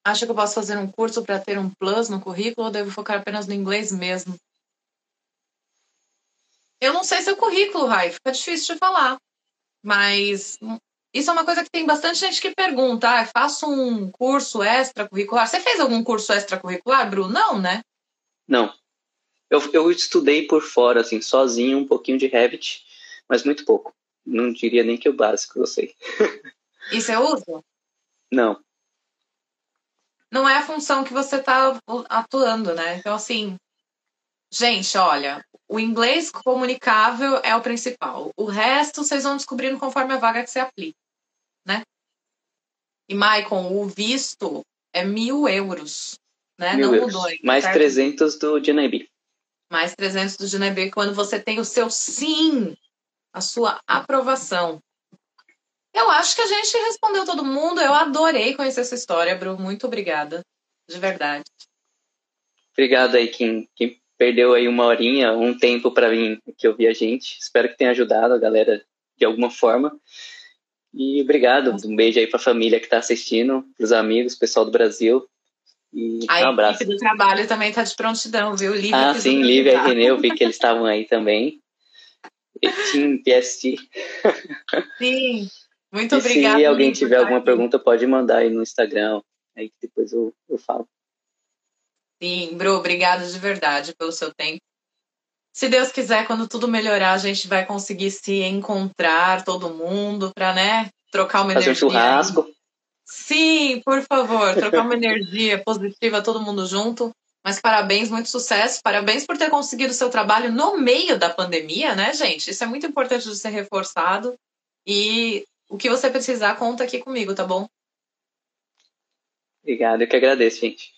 Acho que eu posso fazer um curso para ter um plus no currículo ou devo focar apenas no inglês mesmo? Eu não sei seu currículo, Rai, fica difícil de falar. Mas isso é uma coisa que tem bastante gente que pergunta: ah, faço um curso extracurricular. Você fez algum curso extracurricular, Bruno? Não, né? Não. Eu, eu estudei por fora, assim, sozinho, um pouquinho de Revit, mas muito pouco. Não diria nem que o básico eu sei. E você usa? Não. Não é a função que você está atuando, né? Então, assim, gente, olha, o inglês comunicável é o principal. O resto vocês vão descobrindo conforme a vaga que você aplica né? E, Maicon, o visto é mil euros, né? Mil Não euros. mudou. Mais certo? 300 do Dinebi. Mais 300 do Dinebi quando você tem o seu sim, a sua aprovação. Eu acho que a gente respondeu todo mundo. Eu adorei conhecer essa história, Bru. Muito obrigada. De verdade. Obrigado aí, quem, quem perdeu aí uma horinha, um tempo para vir que ouvir a gente. Espero que tenha ajudado a galera de alguma forma. E obrigado, um beijo aí para a família que está assistindo, para os amigos, pessoal do Brasil. E a um abraço. equipe do trabalho também está de prontidão, viu? Lívia ah, sim, Lívia e Renê, eu vi que eles estavam aí também. Team PST. Sim, muito obrigada. Se alguém tiver alguma aqui. pergunta, pode mandar aí no Instagram, aí que depois eu, eu falo. Sim, Bru, obrigada de verdade pelo seu tempo se Deus quiser, quando tudo melhorar, a gente vai conseguir se encontrar todo mundo para, né, trocar uma Fazer energia. um churrasco. Sim, por favor, trocar uma [LAUGHS] energia positiva, todo mundo junto. Mas parabéns, muito sucesso. Parabéns por ter conseguido o seu trabalho no meio da pandemia, né, gente? Isso é muito importante de ser reforçado. E o que você precisar, conta aqui comigo, tá bom? Obrigado, eu que agradeço, gente.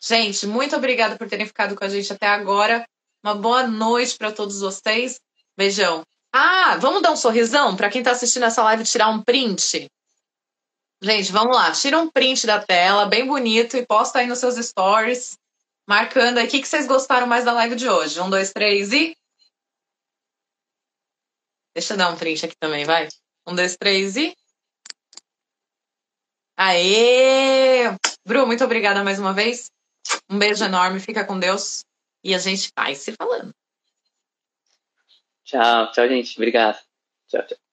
Gente, muito obrigada por terem ficado com a gente até agora. Uma boa noite para todos vocês. Beijão. Ah, vamos dar um sorrisão para quem tá assistindo essa live tirar um print? Gente, vamos lá. Tira um print da tela, bem bonito, e posta aí nos seus stories, marcando aí o que vocês gostaram mais da live de hoje. Um, dois, três e. Deixa eu dar um print aqui também, vai. Um, dois, três e. Aê! Bru, muito obrigada mais uma vez. Um beijo enorme, fica com Deus. E a gente vai se falando. Tchau, tchau, gente. Obrigado. Tchau, tchau.